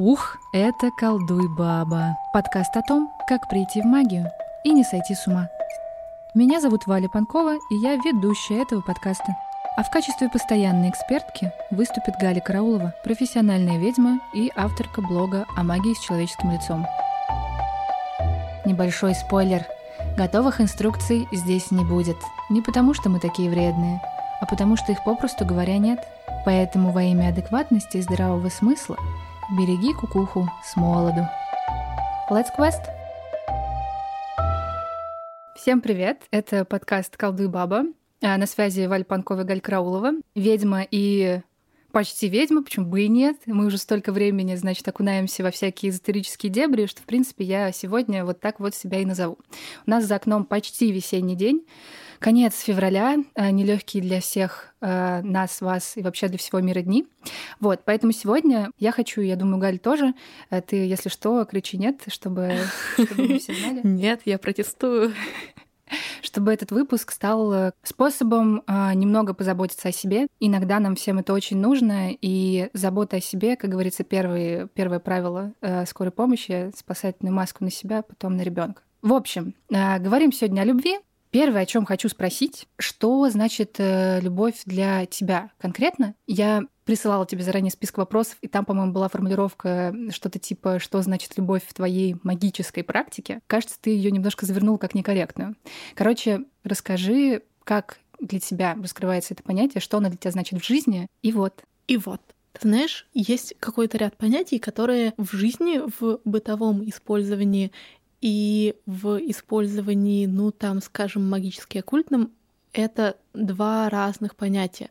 Ух, это «Колдуй, баба». Подкаст о том, как прийти в магию и не сойти с ума. Меня зовут Валя Панкова, и я ведущая этого подкаста. А в качестве постоянной экспертки выступит Галя Караулова, профессиональная ведьма и авторка блога о магии с человеческим лицом. Небольшой спойлер. Готовых инструкций здесь не будет. Не потому, что мы такие вредные, а потому что их попросту говоря нет. Поэтому во имя адекватности и здравого смысла Береги кукуху с молоду. Let's Quest! Всем привет! Это подкаст «Колдуй баба». А, на связи Валь Панкова и Галь Краулова, ведьма и почти ведьма, почему бы и нет. Мы уже столько времени, значит, окунаемся во всякие эзотерические дебри, что, в принципе, я сегодня вот так вот себя и назову. У нас за окном почти весенний день. Конец февраля, э, нелегкий для всех э, нас, вас и вообще для всего мира дни. Вот, поэтому сегодня я хочу, я думаю, Галь тоже, э, ты, если что, кричи нет, чтобы, чтобы мы все знали. Нет, я протестую чтобы этот выпуск стал способом э, немного позаботиться о себе. Иногда нам всем это очень нужно, и забота о себе, как говорится, первые, первое правило э, скорой помощи — спасательную маску на себя, потом на ребенка. В общем, э, говорим сегодня о любви, Первое, о чем хочу спросить, что значит э, любовь для тебя конкретно? Я присылала тебе заранее список вопросов, и там, по-моему, была формулировка что-то типа «что значит любовь в твоей магической практике?». Кажется, ты ее немножко завернул как некорректную. Короче, расскажи, как для тебя раскрывается это понятие, что оно для тебя значит в жизни, и вот. И вот. Ты знаешь, есть какой-то ряд понятий, которые в жизни, в бытовом использовании и в использовании, ну там, скажем, магически оккультным, это два разных понятия.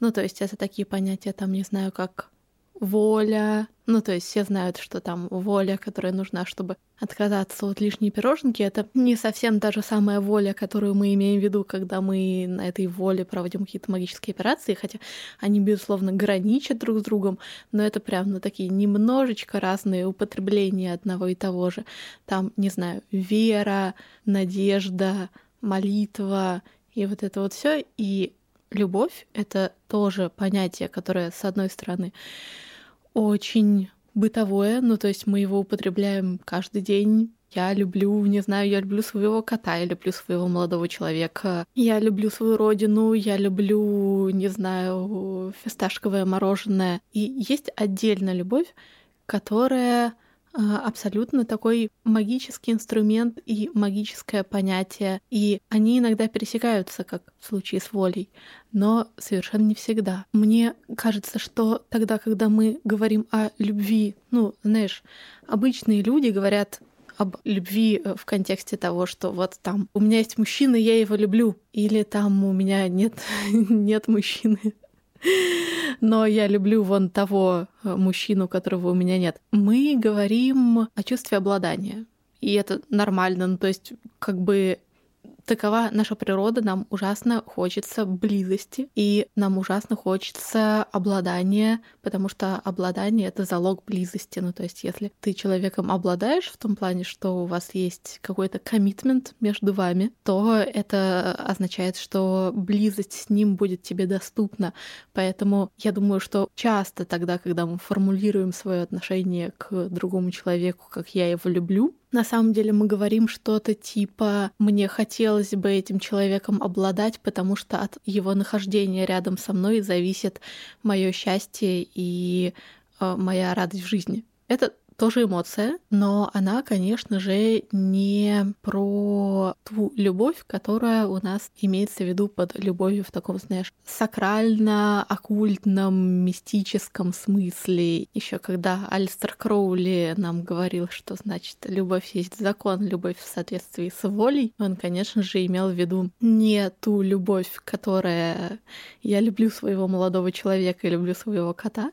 Ну, то есть это такие понятия, там, не знаю, как воля. Ну, то есть все знают, что там воля, которая нужна, чтобы отказаться от лишней пироженки, это не совсем та же самая воля, которую мы имеем в виду, когда мы на этой воле проводим какие-то магические операции, хотя они, безусловно, граничат друг с другом, но это прям, ну, такие немножечко разные употребления одного и того же. Там, не знаю, вера, надежда, молитва и вот это вот все. И любовь — это тоже понятие, которое, с одной стороны, очень бытовое, ну то есть мы его употребляем каждый день. Я люблю, не знаю, я люблю своего кота, я люблю своего молодого человека, я люблю свою родину, я люблю, не знаю, фисташковое мороженое. И есть отдельная любовь, которая абсолютно такой магический инструмент и магическое понятие. И они иногда пересекаются, как в случае с волей, но совершенно не всегда. Мне кажется, что тогда, когда мы говорим о любви, ну, знаешь, обычные люди говорят об любви э, в контексте того, что вот там у меня есть мужчина, я его люблю, или там у меня нет, нет мужчины, но я люблю вон того э, мужчину, которого у меня нет. Мы говорим о чувстве обладания. И это нормально, ну то есть как бы Такова наша природа, нам ужасно хочется близости, и нам ужасно хочется обладания, потому что обладание — это залог близости. Ну, то есть, если ты человеком обладаешь в том плане, что у вас есть какой-то коммитмент между вами, то это означает, что близость с ним будет тебе доступна. Поэтому я думаю, что часто тогда, когда мы формулируем свое отношение к другому человеку, как я его люблю, на самом деле мы говорим что-то типа «мне хотелось бы этим человеком обладать, потому что от его нахождения рядом со мной зависит мое счастье и э, моя радость в жизни». Это тоже эмоция, но она, конечно же, не про ту любовь, которая у нас имеется в виду под любовью в таком, знаешь, сакрально-оккультном, мистическом смысле. Еще когда Альстер Кроули нам говорил, что значит любовь есть закон, любовь в соответствии с волей, он, конечно же, имел в виду не ту любовь, которая я люблю своего молодого человека и люблю своего кота,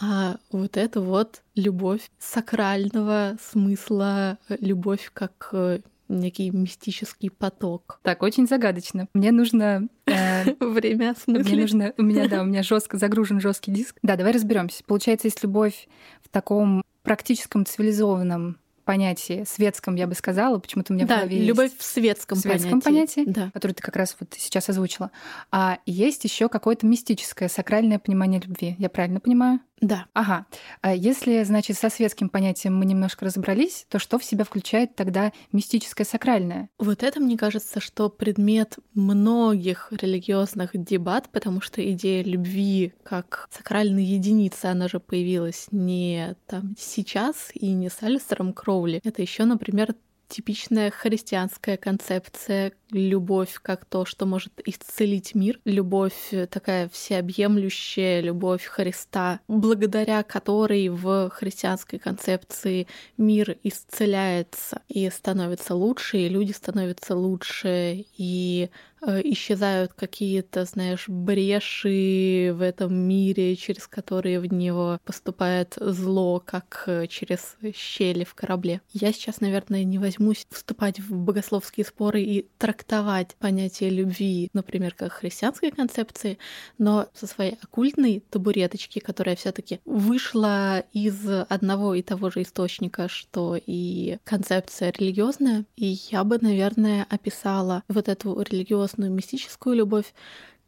а вот это вот любовь сакрального смысла, любовь как э, некий мистический поток. Так, очень загадочно. Мне нужно э, время Мне нужно, у меня да, у меня жестко загружен жесткий диск. Да, давай разберемся. Получается, есть любовь в таком практическом цивилизованном понятии, светском, я бы сказала, почему-то у меня да, в голове любовь есть. в светском, в светском понятии, понятии да. который ты как раз вот сейчас озвучила. А есть еще какое-то мистическое, сакральное понимание любви. Я правильно понимаю? Да. Ага. А если, значит, со светским понятием мы немножко разобрались, то что в себя включает тогда мистическое сакральное? Вот это, мне кажется, что предмет многих религиозных дебат, потому что идея любви как сакральной единицы, она же появилась не там сейчас и не с Алистером Кроули. Это еще, например, типичная христианская концепция. Любовь как то, что может исцелить мир, любовь такая всеобъемлющая, любовь Христа, благодаря которой в христианской концепции мир исцеляется и становится лучше, и люди становятся лучше, и исчезают какие-то, знаешь, бреши в этом мире, через которые в него поступает зло, как э, через щели в корабле. Я сейчас, наверное, не возьмусь вступать в богословские споры и трактовать понятие любви, например, как христианской концепции, но со своей оккультной табуреточки, которая все таки вышла из одного и того же источника, что и концепция религиозная, и я бы, наверное, описала вот эту религиозную мистическую любовь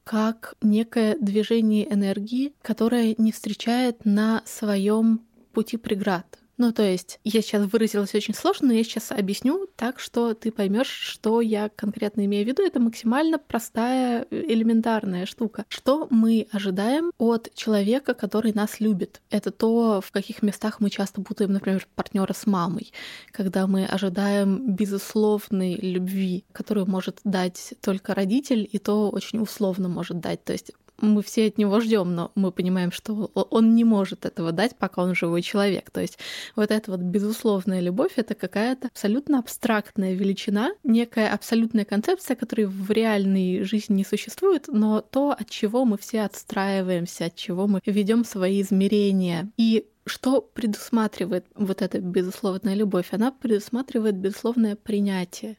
как некое движение энергии, которое не встречает на своем пути преград. Ну, то есть, я сейчас выразилась очень сложно, но я сейчас объясню так, что ты поймешь, что я конкретно имею в виду. Это максимально простая, элементарная штука. Что мы ожидаем от человека, который нас любит? Это то, в каких местах мы часто путаем, например, партнера с мамой, когда мы ожидаем безусловной любви, которую может дать только родитель, и то очень условно может дать. То есть мы все от него ждем, но мы понимаем, что он не может этого дать, пока он живой человек. То есть вот эта вот безусловная любовь — это какая-то абсолютно абстрактная величина, некая абсолютная концепция, которая в реальной жизни не существует, но то, от чего мы все отстраиваемся, от чего мы ведем свои измерения. И что предусматривает вот эта безусловная любовь? Она предусматривает безусловное принятие.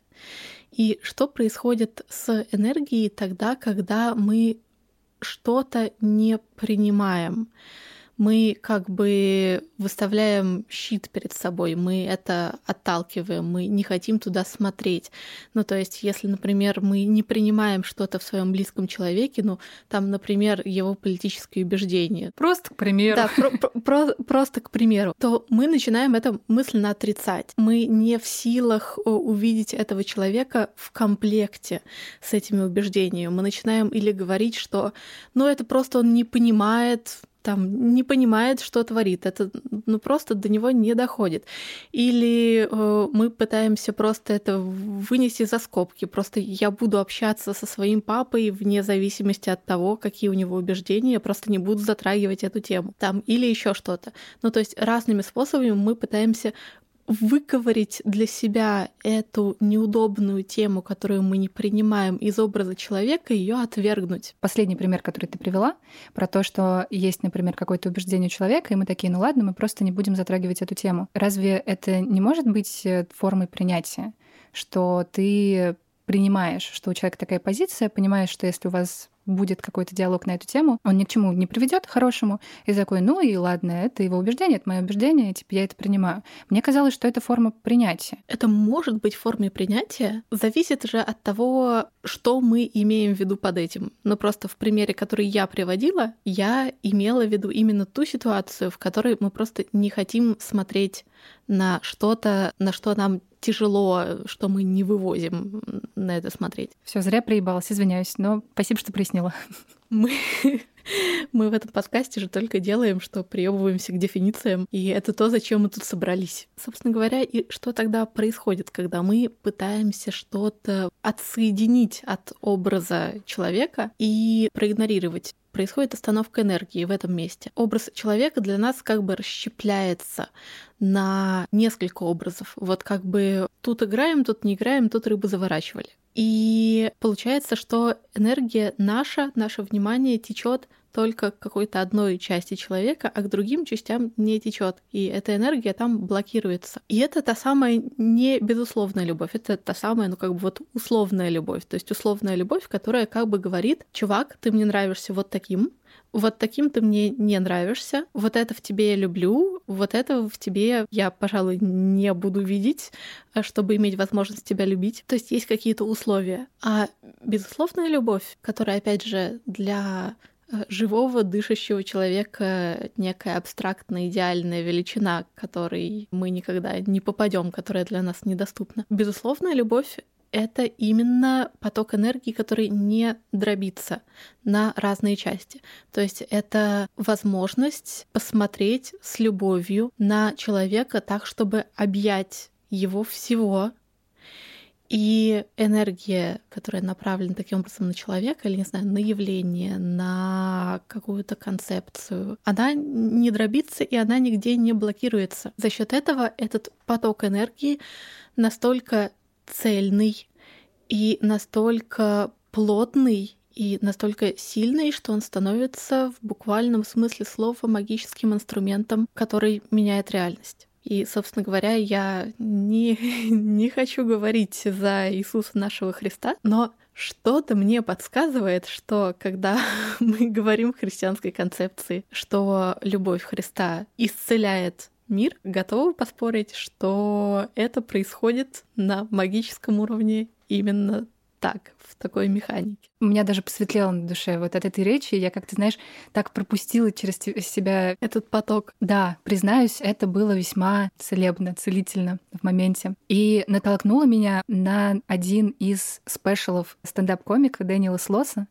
И что происходит с энергией тогда, когда мы что-то не принимаем мы как бы выставляем щит перед собой, мы это отталкиваем, мы не хотим туда смотреть. Ну, то есть, если, например, мы не принимаем что-то в своем близком человеке, ну, там, например, его политические убеждения. Просто к примеру. Да, про про про просто к примеру. То мы начинаем это мысленно отрицать. Мы не в силах э, увидеть этого человека в комплекте с этими убеждениями. Мы начинаем или говорить, что, ну, это просто он не понимает там не понимает, что творит. Это ну, просто до него не доходит. Или э, мы пытаемся просто это вынести за скобки. Просто я буду общаться со своим папой вне зависимости от того, какие у него убеждения, я просто не буду затрагивать эту тему. Там или еще что-то. Ну, то есть разными способами мы пытаемся выковырить для себя эту неудобную тему, которую мы не принимаем из образа человека, ее отвергнуть. Последний пример, который ты привела, про то, что есть, например, какое-то убеждение у человека, и мы такие, ну ладно, мы просто не будем затрагивать эту тему. Разве это не может быть э, формой принятия? Что ты принимаешь, что у человека такая позиция, понимаешь, что если у вас будет какой-то диалог на эту тему, он ни к чему не приведет хорошему, и такой, ну и ладно, это его убеждение, это мое убеждение, типа я это принимаю. Мне казалось, что это форма принятия. Это может быть формой принятия, зависит же от того, что мы имеем в виду под этим. Но просто в примере, который я приводила, я имела в виду именно ту ситуацию, в которой мы просто не хотим смотреть на что-то, на что нам тяжело, что мы не вывозим на это смотреть. Все зря проебалась, извиняюсь, но спасибо, что прояснила. Мы мы в этом подкасте же только делаем, что приебываемся к дефинициям, и это то, зачем мы тут собрались. Собственно говоря, и что тогда происходит, когда мы пытаемся что-то отсоединить от образа человека и проигнорировать происходит остановка энергии в этом месте. Образ человека для нас как бы расщепляется на несколько образов. Вот как бы тут играем, тут не играем, тут рыбу заворачивали. И получается, что энергия наша, наше внимание течет только к какой-то одной части человека, а к другим частям не течет. И эта энергия там блокируется. И это та самая не безусловная любовь, это та самая, ну как бы вот условная любовь. То есть условная любовь, которая как бы говорит, чувак, ты мне нравишься вот таким, вот таким ты мне не нравишься, вот это в тебе я люблю, вот это в тебе я, пожалуй, не буду видеть, э, чтобы иметь возможность тебя любить. То есть есть какие-то условия. А безусловная любовь, которая, опять же, для живого, дышащего человека некая абстрактная, идеальная величина, к которой мы никогда не попадем, которая для нас недоступна. Безусловно, любовь это именно поток энергии, который не дробится на разные части. То есть это возможность посмотреть с любовью на человека так, чтобы объять его всего, и энергия, которая направлена таким образом на человека, или, не знаю, на явление, на какую-то концепцию, она не дробится и она нигде не блокируется. За счет этого этот поток энергии настолько цельный и настолько плотный и настолько сильный, что он становится в буквальном смысле слова магическим инструментом, который меняет реальность. И, собственно говоря, я не, не хочу говорить за Иисуса нашего Христа, но что-то мне подсказывает, что когда мы говорим в христианской концепции, что любовь Христа исцеляет мир, готовы поспорить, что это происходит на магическом уровне именно так, в такой механике. У меня даже посветлело на душе вот от этой речи. Я как-то, знаешь, так пропустила через себя этот поток. Да, признаюсь, это было весьма целебно, целительно в моменте. И натолкнуло меня на один из спешалов стендап-комика Дэниела Слоса.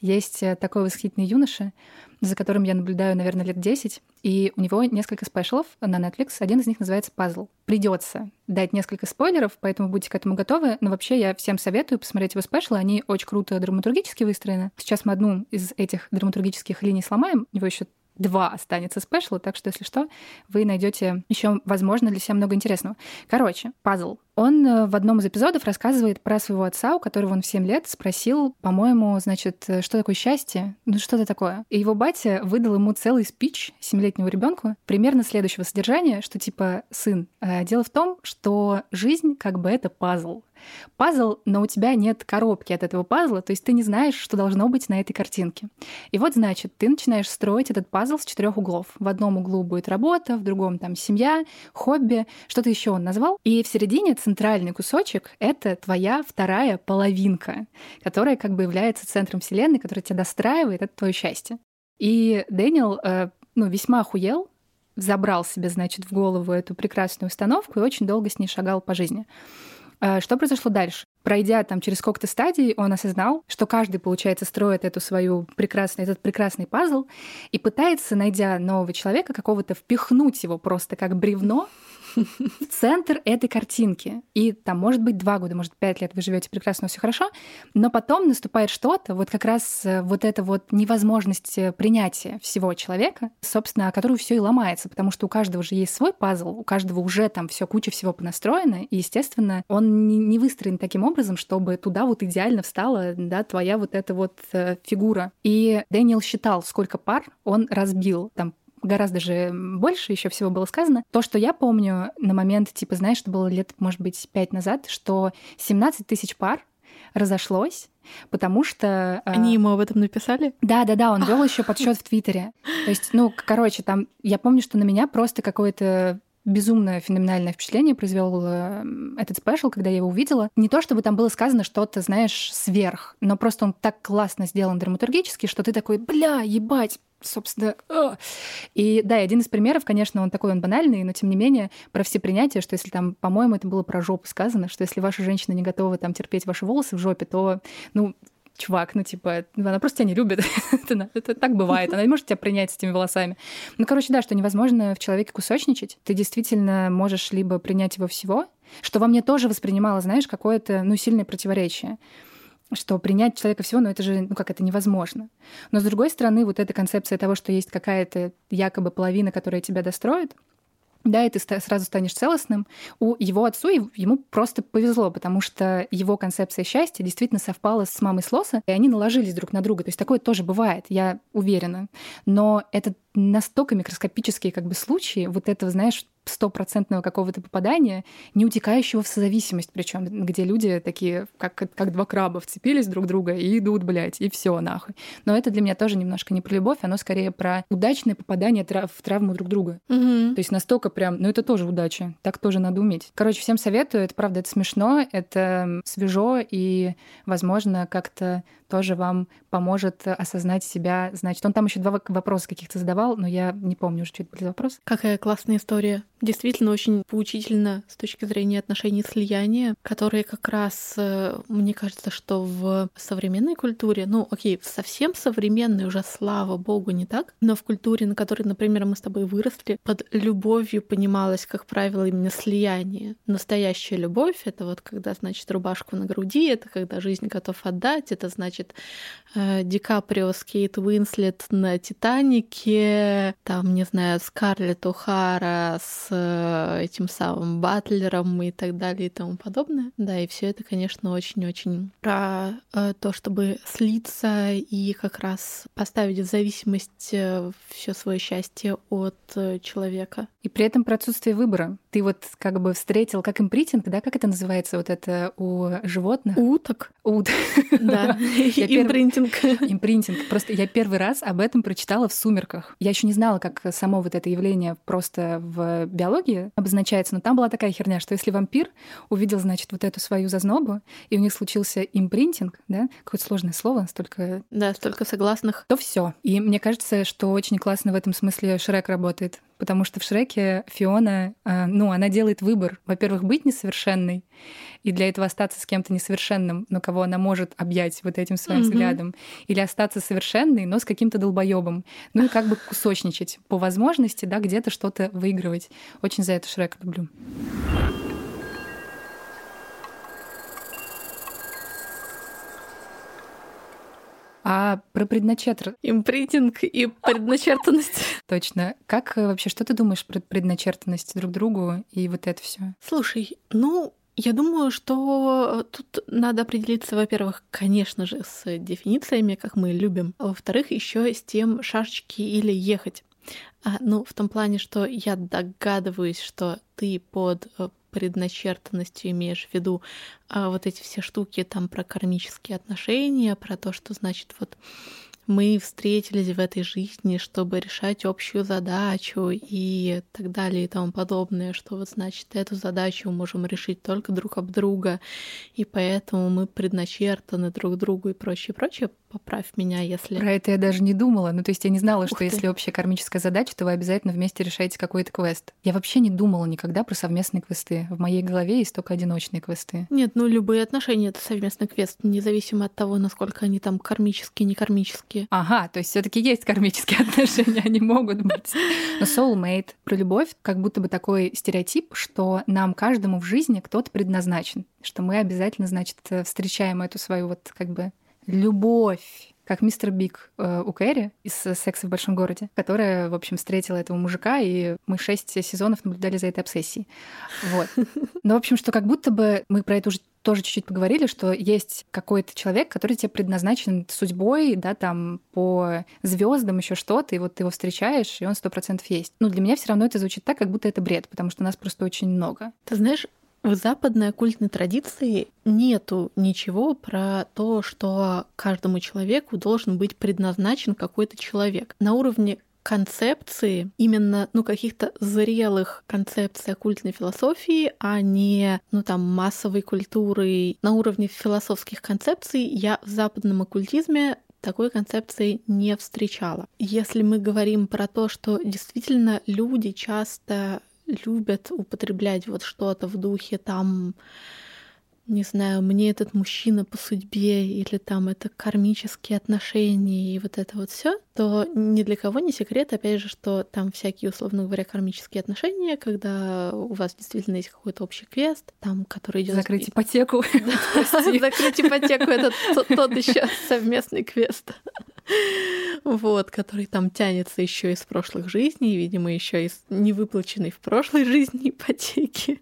Есть э, такой восхитительный юноша, за которым я наблюдаю, наверное, лет 10. И у него несколько спешалов на Netflix. Один из них называется «Пазл». Придется дать несколько спойлеров, поэтому будьте к этому готовы. Но вообще я всем советую посмотреть его спешлы. Они очень круто драматургически выстроены. Сейчас мы одну из этих драматургических линий сломаем. У него еще два останется спешла, так что, если что, вы найдете еще, возможно, для себя много интересного. Короче, пазл. Он э, в одном из эпизодов рассказывает про своего отца, у которого он в 7 лет спросил, по-моему, значит, э, что такое счастье? Ну, что-то такое. И его батя выдал ему целый спич семилетнему ребенку примерно следующего содержания, что типа, сын, э, дело в том, что жизнь как бы это пазл. Пазл, но у тебя нет коробки от этого пазла, то есть ты не знаешь, что должно быть на этой картинке. И вот, значит, ты начинаешь строить этот пазл с четырех углов. В одном углу будет работа, в другом там семья, хобби, что-то еще он назвал. И в середине центральный кусочек — это твоя вторая половинка, которая как бы является центром Вселенной, которая тебя достраивает, это твое счастье. И Дэниел э, ну, весьма охуел, забрал себе, значит, в голову эту прекрасную установку и очень долго с ней шагал по жизни. Э, что произошло дальше? Пройдя там через сколько-то стадий, он осознал, что каждый, получается, строит эту свою прекрасный, этот прекрасный пазл и пытается, найдя нового человека, какого-то впихнуть его просто как бревно центр этой картинки. И там, может быть, два года, может, пять лет вы живете прекрасно, все хорошо, но потом наступает что-то, вот как раз э, вот эта вот невозможность э, принятия всего человека, собственно, которую все и ломается, потому что у каждого же есть свой пазл, у каждого уже там все куча всего понастроена, и, естественно, он не выстроен таким образом, чтобы туда вот идеально встала, да, твоя вот эта вот э, фигура. И Дэниел считал, сколько пар он разбил, там гораздо же больше еще всего было сказано. То, что я помню на момент, типа, знаешь, что было лет, может быть, пять назад, что 17 тысяч пар разошлось, потому что... А, Они ему об этом написали? Да, да, да, он вел еще подсчет в Твиттере. То есть, ну, короче, там я помню, что на меня просто какое-то безумное феноменальное впечатление произвел э, этот спешл, когда я его увидела. Не то, чтобы там было сказано что-то, знаешь, сверх, но просто он так классно сделан драматургически, что ты такой, бля, ебать, собственно. И да, один из примеров, конечно, он такой, он банальный, но тем не менее про все принятия, что если там, по-моему, это было про жопу сказано, что если ваша женщина не готова там терпеть ваши волосы в жопе, то, ну, чувак, ну, типа, она просто тебя не любит. это, это так бывает. Она не может тебя принять с этими волосами. Ну, короче, да, что невозможно в человеке кусочничать. Ты действительно можешь либо принять его всего, что во мне тоже воспринимало, знаешь, какое-то, ну, сильное противоречие что принять человека всего, но это же, ну как это невозможно. Но с другой стороны, вот эта концепция того, что есть какая-то якобы половина, которая тебя достроит, да, и ты сразу станешь целостным. У его отцу ему просто повезло, потому что его концепция счастья действительно совпала с мамой Слоса, и они наложились друг на друга. То есть такое тоже бывает, я уверена. Но это настолько микроскопические как бы случаи вот этого, знаешь, стопроцентного какого-то попадания, не утекающего в созависимость, причем, где люди такие, как, как два краба, вцепились друг друга и идут, блядь, и все нахуй. Но это для меня тоже немножко не про любовь, оно скорее про удачное попадание в травму друг друга. Угу. То есть настолько прям, ну это тоже удача, так тоже надо уметь. Короче, всем советую, это правда, это смешно, это свежо и, возможно, как-то тоже вам поможет осознать себя. Значит, он там еще два вопроса каких-то задавал, но я не помню уже, что это были вопросы. Какая классная история. Действительно очень поучительно с точки зрения отношений слияния, которые как раз, э, мне кажется, что в современной культуре, ну, окей, совсем современной уже, слава богу, не так, но в культуре, на которой, например, мы с тобой выросли, под любовью понималось, как правило, именно слияние. Настоящая любовь — это вот когда, значит, рубашку на груди, это когда жизнь готов отдать, это значит э, Ди Каприо с Кейт Уинслет на «Титанике», там, не знаю, Скарлетт О'Хара с этим самым Батлером и так далее и тому подобное. Да, и все это, конечно, очень-очень про э, то, чтобы слиться и как раз поставить в зависимость э, все свое счастье от э, человека. И при этом про отсутствие выбора. Ты вот как бы встретил, как импритинг, да, как это называется, вот это у животных? Уток. Ут. Да, импринтинг. Импринтинг. Просто я первый раз об этом прочитала в «Сумерках». Я еще не знала, как само вот это явление просто в биологии обозначается, но там была такая херня, что если вампир увидел, значит, вот эту свою зазнобу, и у них случился импринтинг, да, какое-то сложное слово, столько... Да, столько согласных. То все. И мне кажется, что очень классно в этом смысле Шрек работает потому что в Шреке Фиона, э, ну, она делает выбор, во-первых, быть несовершенной, и для этого остаться с кем-то несовершенным, но кого она может объять вот этим своим mm-hmm. взглядом, или остаться совершенной, но с каким-то долбоебом, ну и как бы кусочничать по возможности, да, где-то что-то выигрывать. Очень за это Шрек люблю. А про предначертанность... Импринтинг и предначертанность. Точно. Как э, вообще, что ты думаешь про предначертанность друг другу и вот это все? Слушай, ну, я думаю, что тут надо определиться, во-первых, конечно же, с дефинициями, как мы любим, а во-вторых, еще с тем шашечки или ехать. А, ну, в том плане, что я догадываюсь, что ты под э, предначертанностью имеешь в виду а вот эти все штуки там про кармические отношения, про то, что значит вот мы встретились в этой жизни, чтобы решать общую задачу и так далее и тому подобное, что вот значит эту задачу мы можем решить только друг об друга, и поэтому мы предначертаны друг другу и прочее, прочее поправь меня, если... Про это я даже не думала. Ну, то есть я не знала, Ух что ты. если общая кармическая задача, то вы обязательно вместе решаете какой-то квест. Я вообще не думала никогда про совместные квесты. В моей голове есть только одиночные квесты. Нет, ну любые отношения — это совместный квест, независимо от того, насколько они там кармические, не кармические. Ага, то есть все таки есть кармические отношения, они могут быть. Но soulmate, про любовь, как будто бы такой стереотип, что нам каждому в жизни кто-то предназначен, что мы обязательно, значит, встречаем эту свою вот как бы любовь как мистер Биг э, у Кэрри из «Секса в большом городе», которая, в общем, встретила этого мужика, и мы шесть сезонов наблюдали за этой обсессией. Вот. Но, в общем, что как будто бы мы про это уже тоже чуть-чуть поговорили, что есть какой-то человек, который тебе предназначен судьбой, да, там по звездам еще что-то, и вот ты его встречаешь, и он сто процентов есть. Ну, для меня все равно это звучит так, как будто это бред, потому что нас просто очень много. Ты знаешь, в западной оккультной традиции нету ничего про то, что каждому человеку должен быть предназначен какой-то человек. На уровне концепции, именно, ну, каких-то зрелых концепций оккультной философии, а не, ну, там, массовой культуры. На уровне философских концепций я в западном оккультизме такой концепции не встречала. Если мы говорим про то, что действительно люди часто любят употреблять вот что-то в духе там, не знаю, мне этот мужчина по судьбе или там это кармические отношения и вот это вот все, то ни для кого не секрет, опять же, что там всякие, условно говоря, кармические отношения, когда у вас действительно есть какой-то общий квест, там, который идет закрыть ипотеку. Закрыть ипотеку это тот еще совместный квест. Вот, который там тянется еще из прошлых жизней, видимо, еще из невыплаченной в прошлой жизни ипотеки.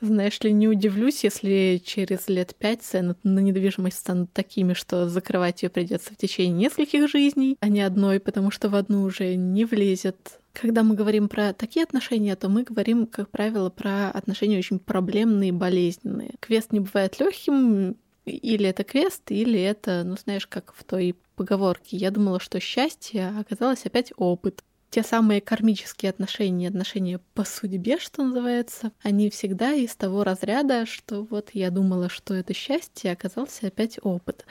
Знаешь ли, не удивлюсь, если через лет пять цены на недвижимость станут такими, что закрывать ее придется в течение нескольких жизней, а не одной, потому что в одну уже не влезет Когда мы говорим про такие отношения, то мы говорим, как правило, про отношения очень проблемные, болезненные. Квест не бывает легким, или это квест, или это, ну знаешь, как в той поговорке. Я думала, что счастье а оказалось опять опыт те самые кармические отношения, отношения по судьбе, что называется, они всегда из того разряда, что вот я думала, что это счастье, оказался опять опыт.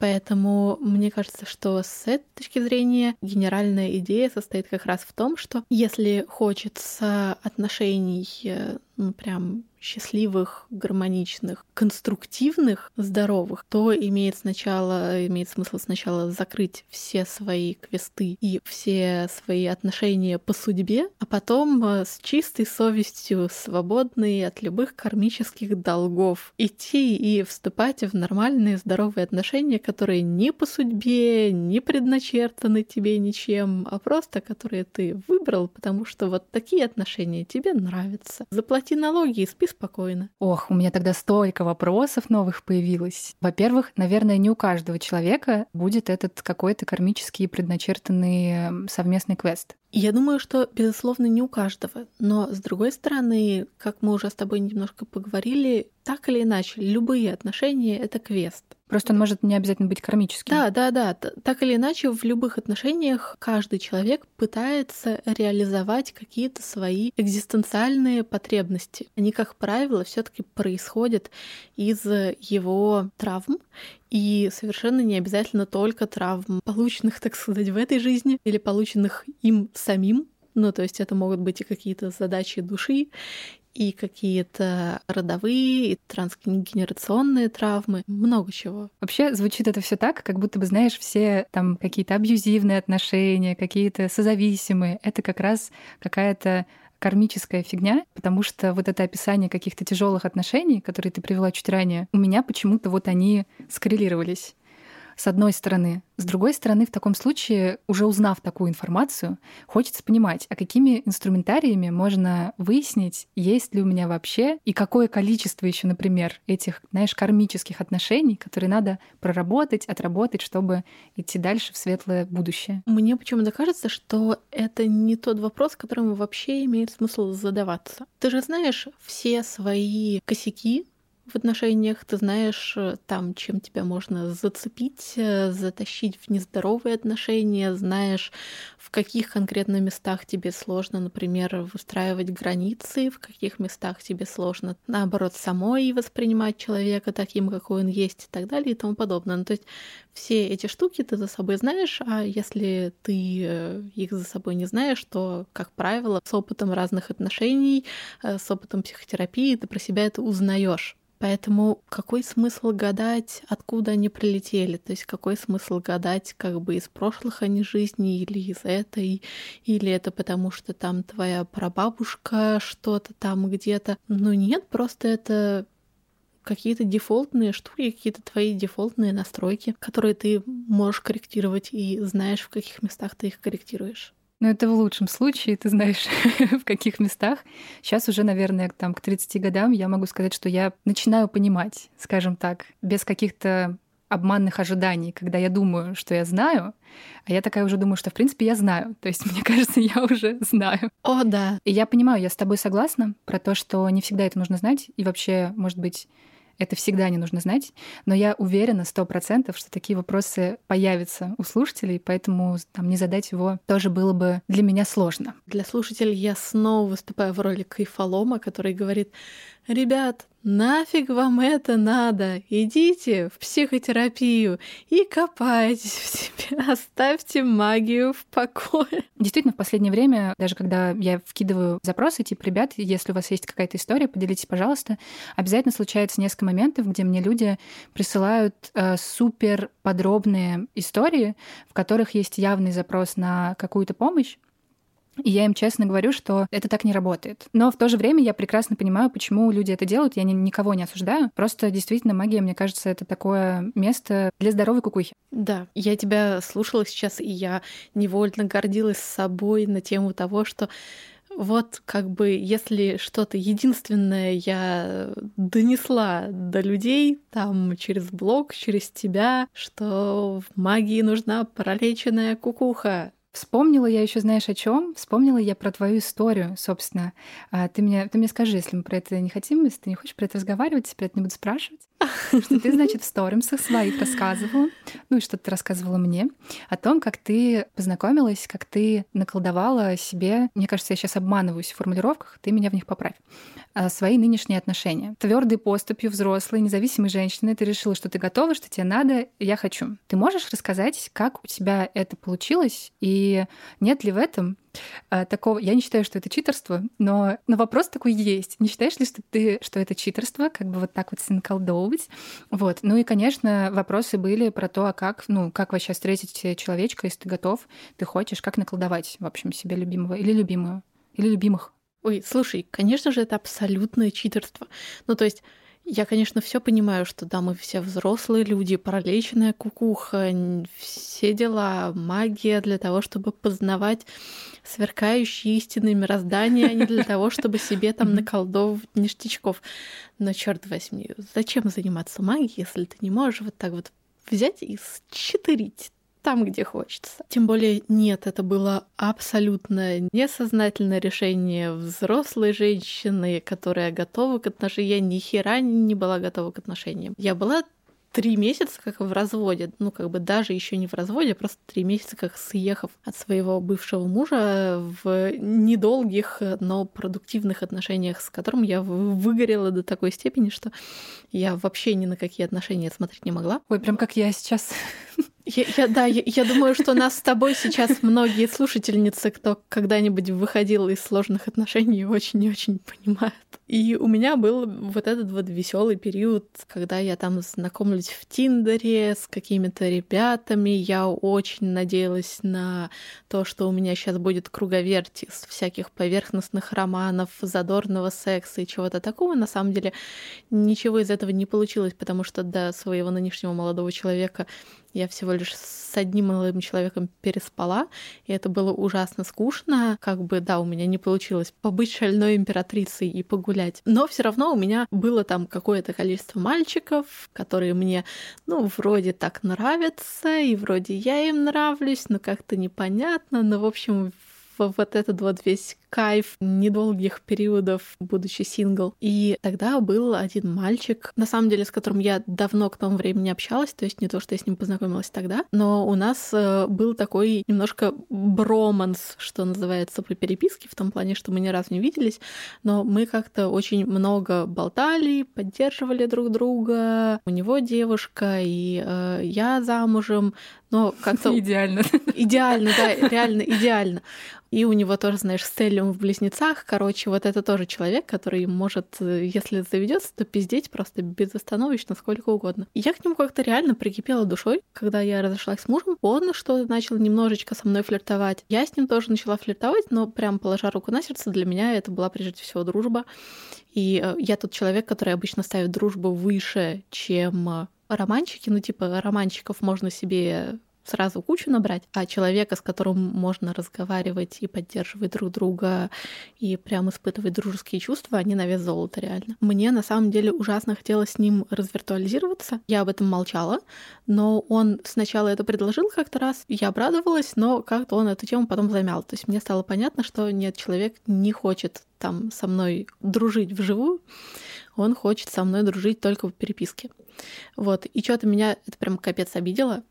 Поэтому мне кажется, что с этой точки зрения генеральная идея состоит как раз в том, что если хочется отношений, э, ну прям счастливых, гармоничных, конструктивных, здоровых, то имеет сначала, имеет смысл сначала закрыть все свои квесты и все свои отношения по судьбе, а потом э, с чистой совестью, свободной от любых кармических долгов, идти и вступать в нормальные здоровые отношения, которые не по судьбе, не предначертаны тебе ничем, а просто которые ты выбрал, потому что вот такие отношения тебе нравятся. Заплати налоги и спи спокойно. Ох, у меня тогда столько вопросов новых появилось. Во-первых, наверное, не у каждого человека будет этот какой-то кармический предначертанный совместный квест. Я думаю, что, безусловно, не у каждого. Но, с другой стороны, как мы уже с тобой немножко поговорили, так или иначе, любые отношения — это квест. Просто он может не обязательно быть кармическим. Да, да, да. Так или иначе, в любых отношениях каждый человек пытается реализовать какие-то свои экзистенциальные потребности. Они, как правило, все таки происходят из его травм, и совершенно не обязательно только травм, полученных, так сказать, в этой жизни или полученных им самим. Ну, то есть это могут быть и какие-то задачи души, и какие-то родовые, и трансгенерационные травмы, много чего. Вообще звучит это все так, как будто бы, знаешь, все там какие-то абьюзивные отношения, какие-то созависимые. Это как раз какая-то кармическая фигня, потому что вот это описание каких-то тяжелых отношений, которые ты привела чуть ранее, у меня почему-то вот они скоррелировались с одной стороны. С другой стороны, в таком случае, уже узнав такую информацию, хочется понимать, а какими инструментариями можно выяснить, есть ли у меня вообще и какое количество еще, например, этих, знаешь, кармических отношений, которые надо проработать, отработать, чтобы идти дальше в светлое будущее. Мне почему-то кажется, что это не тот вопрос, которому вообще имеет смысл задаваться. Ты же знаешь все свои косяки, в отношениях, ты знаешь э, там, чем тебя можно зацепить, э, затащить в нездоровые отношения, знаешь, в каких конкретно местах тебе сложно, например, выстраивать границы, в каких местах тебе сложно, наоборот, самой воспринимать человека таким, какой он есть и так далее и тому подобное. Ну, то есть все эти штуки ты за собой знаешь, а если ты э, их за собой не знаешь, то, как правило, с опытом разных отношений, с опытом психотерапии ты про себя это узнаешь. Поэтому какой смысл гадать, откуда они прилетели? То есть какой смысл гадать как бы из прошлых они жизней или из этой? Или это потому, что там твоя прабабушка что-то там где-то? Ну нет, просто это какие-то дефолтные штуки, какие-то твои дефолтные настройки, которые ты можешь корректировать и знаешь, в каких местах ты их корректируешь. Но это в лучшем случае, ты знаешь, в каких местах. Сейчас уже, наверное, там, к 30 годам я могу сказать, что я начинаю понимать, скажем так, без каких-то обманных ожиданий, когда я думаю, что я знаю, а я такая уже думаю, что в принципе я знаю. То есть мне кажется, я уже знаю. О, да. И я понимаю, я с тобой согласна про то, что не всегда это нужно знать, и вообще, может быть, это всегда не нужно знать, но я уверена сто процентов, что такие вопросы появятся у слушателей, поэтому там не задать его тоже было бы для меня сложно. Для слушателей я снова выступаю в роли кайфолома, который говорит, ребят, Нафиг вам это надо? Идите в психотерапию и копайтесь в себе, оставьте магию в покое. Действительно, в последнее время, даже когда я вкидываю запросы, типа, ребят, если у вас есть какая-то история, поделитесь, пожалуйста. Обязательно случается несколько моментов, где мне люди присылают э, супер подробные истории, в которых есть явный запрос на какую-то помощь, и я им честно говорю, что это так не работает. Но в то же время я прекрасно понимаю, почему люди это делают. Я ни, никого не осуждаю. Просто действительно магия, мне кажется, это такое место для здоровой кукухи. Да, я тебя слушала сейчас, и я невольно гордилась собой на тему того, что вот как бы если что-то единственное я донесла до людей там через блог, через тебя, что в магии нужна пролеченная кукуха, Вспомнила я еще, знаешь, о чем? Вспомнила я про твою историю, собственно. А, ты мне, ты мне скажи, если мы про это не хотим, если ты не хочешь про это разговаривать, про это не буду спрашивать. Что ты, значит, в сторимсах своих рассказывала, ну и что ты рассказывала мне, о том, как ты познакомилась, как ты наколдовала себе, мне кажется, я сейчас обманываюсь в формулировках, ты меня в них поправь, а, свои нынешние отношения. Твердой поступью взрослой, независимой женщины ты решила, что ты готова, что тебе надо, я хочу. Ты можешь рассказать, как у тебя это получилось, и нет ли в этом а, такого, я не считаю, что это читерство, но, но вопрос такой есть. Не считаешь ли, что ты, что это читерство, как бы вот так вот наколдовывать? Вот. Ну и, конечно, вопросы были про то, а как, ну, как вообще встретить человечка, если ты готов, ты хочешь, как наколдовать, в общем, себе любимого или любимую, или любимых. Ой, слушай, конечно же, это абсолютное читерство. Ну, то есть я, конечно, все понимаю, что да, мы все взрослые люди, пролеченная кукуха, все дела, магия для того, чтобы познавать сверкающие истины мироздания, а не для того, чтобы себе там наколдовывать ништячков. Но черт возьми, зачем заниматься магией, если ты не можешь вот так вот взять и счетырить там, где хочется. Тем более, нет, это было абсолютно несознательное решение взрослой женщины, которая готова к отношениям. Я ни хера не была готова к отношениям. Я была три месяца как в разводе, ну как бы даже еще не в разводе, а просто три месяца как съехав от своего бывшего мужа в недолгих, но продуктивных отношениях, с которым я выгорела до такой степени, что я вообще ни на какие отношения смотреть не могла. Ой, прям как я сейчас. Я, я, да, я, я думаю, что нас с тобой сейчас многие слушательницы, кто когда-нибудь выходил из сложных отношений, очень и очень понимают. И у меня был вот этот вот веселый период, когда я там знакомлюсь в Тиндере с какими-то ребятами. Я очень надеялась на то, что у меня сейчас будет круговерть из всяких поверхностных романов, задорного секса и чего-то такого. На самом деле ничего из этого не получилось, потому что до своего нынешнего молодого человека я всего лишь с одним молодым человеком переспала, и это было ужасно скучно. Как бы, да, у меня не получилось побыть шальной императрицей и погулять. Но все равно у меня было там какое-то количество мальчиков, которые мне, ну, вроде так нравятся, и вроде я им нравлюсь, но как-то непонятно. Но, в общем, вот этот вот весь кайф недолгих периодов, будучи сингл. И тогда был один мальчик, на самом деле, с которым я давно к тому времени общалась, то есть не то, что я с ним познакомилась тогда, но у нас э, был такой немножко броманс, что называется, по переписке, в том плане, что мы ни разу не виделись, но мы как-то очень много болтали, поддерживали друг друга. У него девушка, и э, я замужем, но как-то... Идеально. Идеально, да, реально идеально. И у него тоже, знаешь, стеллиум в близнецах. Короче, вот это тоже человек, который может, если заведется, то пиздеть просто безостановочно сколько угодно. И я к нему как-то реально прикипела душой, когда я разошлась с мужем. Он что начал немножечко со мной флиртовать. Я с ним тоже начала флиртовать, но прям положа руку на сердце, для меня это была прежде всего дружба. И э, я тот человек, который обычно ставит дружбу выше, чем э, романчики. Ну, типа, романчиков можно себе сразу кучу набрать, а человека, с которым можно разговаривать и поддерживать друг друга, и прям испытывать дружеские чувства, они на вес золота реально. Мне на самом деле ужасно хотелось с ним развиртуализироваться. Я об этом молчала, но он сначала это предложил как-то раз, я обрадовалась, но как-то он эту тему потом замял. То есть мне стало понятно, что нет, человек не хочет там со мной дружить вживую, он хочет со мной дружить только в переписке. Вот. И что-то меня это прям капец обидело,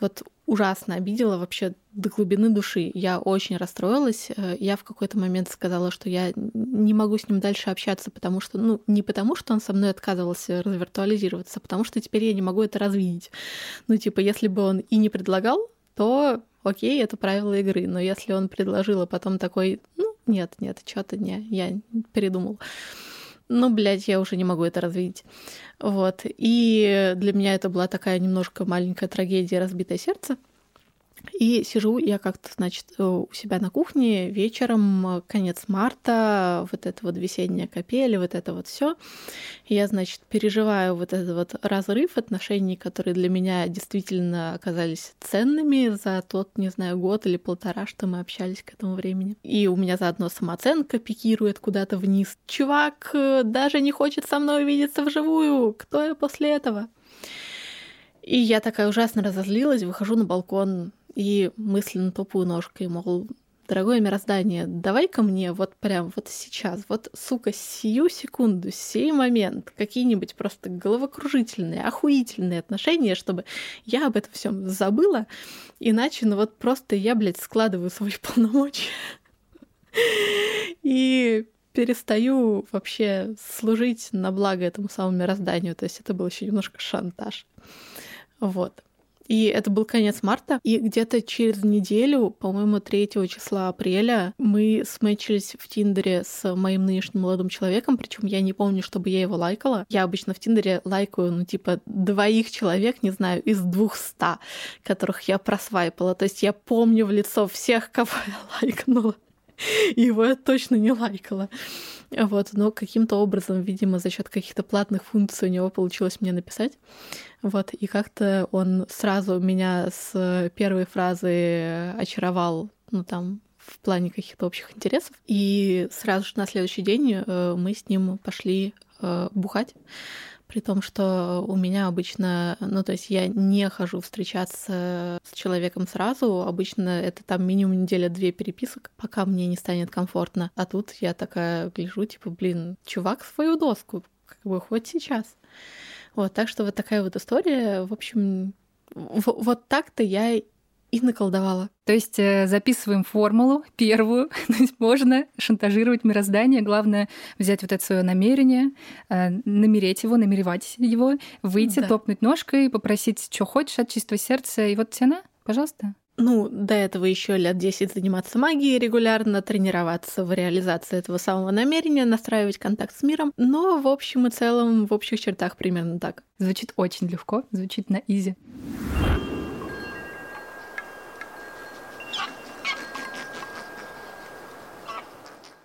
вот ужасно обидела вообще до глубины души. Я очень расстроилась. Э, я в какой-то момент сказала, что я не могу с ним дальше общаться, потому что, ну, не потому, что он со мной отказывался развиртуализироваться, а потому что теперь я не могу это развидеть. Ну, типа, если бы он и не предлагал, то окей, это правило игры. Но если он предложил, а потом такой, ну, нет, нет, что-то не, я передумал ну, блядь, я уже не могу это развидеть. Вот. И для меня это была такая немножко маленькая трагедия «Разбитое сердце». И сижу я как-то, значит, э, у себя на кухне вечером, конец марта, вот это вот весенняя капель, вот это вот все. Я, значит, переживаю вот этот вот разрыв отношений, которые для меня действительно оказались ценными за тот, не знаю, год или полтора, что мы общались к этому времени. И у меня заодно самооценка пикирует куда-то вниз. Чувак э, даже не хочет со мной увидеться вживую. Кто я после этого? И я такая ужасно разозлилась, выхожу на балкон, и мысленно топаю ножкой, мол, дорогое мироздание, давай-ка мне вот прям вот сейчас, вот, сука, сию секунду, сей момент, какие-нибудь просто головокружительные, охуительные отношения, чтобы я об этом всем забыла, иначе, ну вот просто я, блядь, складываю свои полномочия и перестаю вообще служить на благо этому самому мирозданию. То есть это был еще немножко шантаж. Вот. И это был конец марта. И где-то через неделю, по-моему, 3 числа апреля, мы сметчились в Тиндере с моим нынешним молодым человеком. Причем я не помню, чтобы я его лайкала. Я обычно в Тиндере лайкаю, ну, типа, двоих человек, не знаю, из двухста, которых я просвайпала. То есть я помню в лицо всех, кого я лайкнула. Его я точно не лайкала. Вот, но каким-то образом, видимо, за счет каких-то платных функций у него получилось мне написать. Вот, и как-то он сразу меня с первой фразы очаровал, ну там, в плане каких-то общих интересов. И сразу же на следующий день э, мы с ним пошли э, бухать при том, что у меня обычно, ну, то есть я не хожу встречаться с человеком сразу, обычно это там минимум неделя-две переписок, пока мне не станет комфортно. А тут я такая гляжу, типа, блин, чувак свою доску, как бы хоть сейчас. Вот, так что вот такая вот история, в общем, вот так-то я и наколдовала. То есть э, записываем формулу первую. То есть можно шантажировать мироздание. Главное взять вот это свое намерение, э, намереть его, намеревать его, выйти, да. топнуть ножкой, попросить, что хочешь от чистого сердца. И вот цена, пожалуйста. Ну, до этого еще лет 10 заниматься магией, регулярно тренироваться в реализации этого самого намерения, настраивать контакт с миром. Но в общем и целом, в общих чертах примерно так. Звучит очень легко, звучит на изи.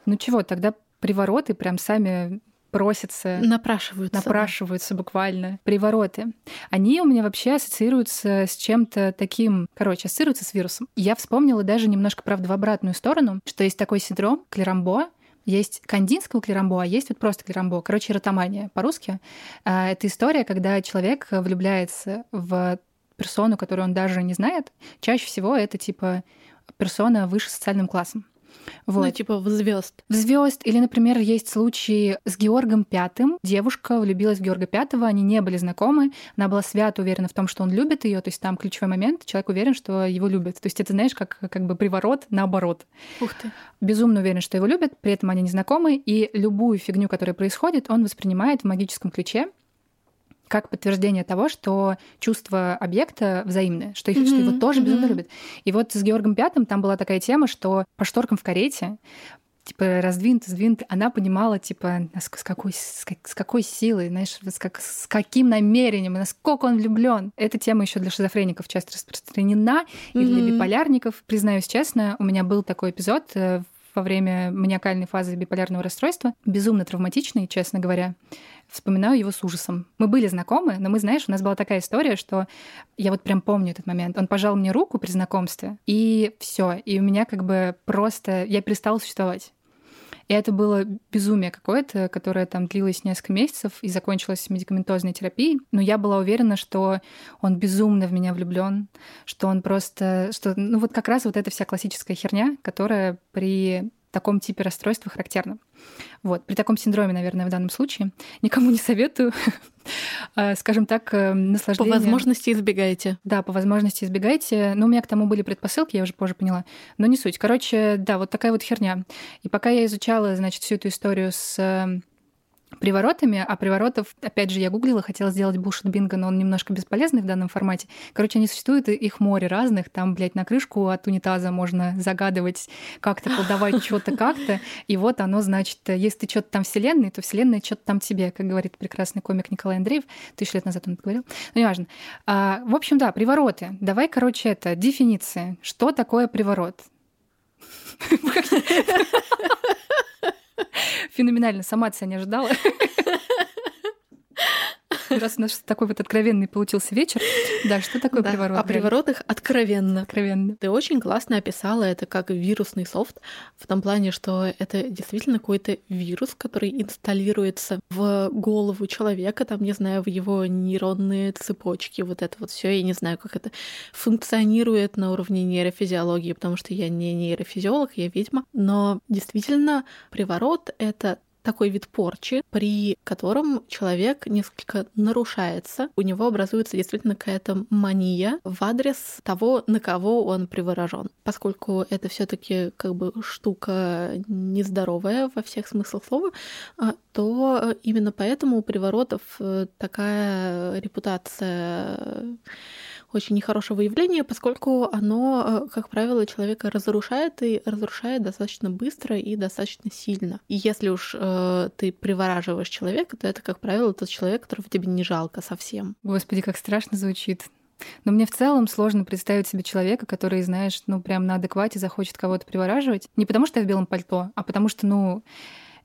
Ну чего, тогда привороты прям сами просятся. Напрашиваются. Напрашиваются да. буквально. Привороты. Они у меня вообще ассоциируются с чем-то таким... Короче, ассоциируются с вирусом. Я вспомнила даже немножко, правда, в обратную сторону, что есть такой синдром клерамбо, есть кандинского клерамбо, а есть вот просто клерамбо. Короче, ротомания по-русски. А, это история, когда человек влюбляется в персону, которую он даже не знает. Чаще всего это типа персона выше социальным классом. Вот. Ну, типа в звезд. В звезд. Или, например, есть случай с Георгом Пятым. Девушка влюбилась в Георга Пятого, они не были знакомы. Она была свято уверена в том, что он любит ее. То есть там ключевой момент, человек уверен, что его любят. То есть это, знаешь, как, как бы приворот наоборот. Ух ты. Безумно уверен, что его любят, при этом они не знакомы, и любую фигню, которая происходит, он воспринимает в магическом ключе как подтверждение того, что чувства объекта взаимные, что, их, mm-hmm. что его тоже mm-hmm. безумно любят. И вот с Георгом Пятым там была такая тема, что по шторкам в карете типа раздвинут, сдвинут, она понимала, типа, с какой, с, с какой силой, знаешь, с, как, с каким намерением, насколько он влюблен. Эта тема еще для шизофреников часто распространена, mm-hmm. и для биполярников. Признаюсь честно, у меня был такой эпизод э, во время маниакальной фазы биполярного расстройства, безумно травматичный, честно говоря вспоминаю его с ужасом. Мы были знакомы, но мы, знаешь, у нас была такая история, что я вот прям помню этот момент. Он пожал мне руку при знакомстве, и все. И у меня как бы просто... Я перестала существовать. И это было безумие какое-то, которое там длилось несколько месяцев и закончилось медикаментозной терапией. Но я была уверена, что он безумно в меня влюблен, что он просто... что Ну вот как раз вот эта вся классическая херня, которая при таком типе расстройства характерно. Вот. При таком синдроме, наверное, в данном случае никому не советую. А, скажем так, э, наслаждение... По возможности избегайте. Да, по возможности избегайте. Ну, у меня к тому были предпосылки, я уже позже поняла. Но не суть. Короче, да, вот такая вот херня. И пока я изучала, значит, всю эту историю с э, приворотами, а приворотов, опять же, я гуглила, хотела сделать булшит бинго, но он немножко бесполезный в данном формате. Короче, они существуют, их море разных, там, блядь, на крышку от унитаза можно загадывать, как-то колдовать что-то как-то, и вот оно, значит, если ты что-то там вселенной, то вселенная что-то там тебе, как говорит прекрасный комик Николай Андреев, тысячу лет назад он это говорил, но неважно. А, в общем, да, привороты. Давай, короче, это, дефиниция. Что такое приворот? Феноменально, сама от себя не ожидала. Раз у нас такой вот откровенный получился вечер. Да, что такое да, приворот? О приворотах откровенно. Откровенно. Ты очень классно описала это как вирусный софт, в том плане, что это действительно какой-то вирус, который инсталируется в голову человека, там, не знаю, в его нейронные цепочки, вот это вот все. Я не знаю, как это функционирует на уровне нейрофизиологии, потому что я не нейрофизиолог, я ведьма. Но действительно, приворот — это такой вид порчи, при котором человек несколько нарушается, у него образуется действительно какая-то мания в адрес того, на кого он приворожен. Поскольку это все таки как бы штука нездоровая во всех смыслах слова, а, то именно поэтому у приворотов э, такая репутация очень нехорошего явления, поскольку оно, э, как правило, человека разрушает и разрушает достаточно быстро и достаточно сильно. И если уж э, ты привораживаешь человека, то это, как правило, тот человек, которого тебе не жалко совсем. Господи, как страшно звучит. Но мне в целом сложно представить себе человека, который, знаешь, ну прям на адеквате захочет кого-то привораживать. Не потому что я в белом пальто, а потому что, ну,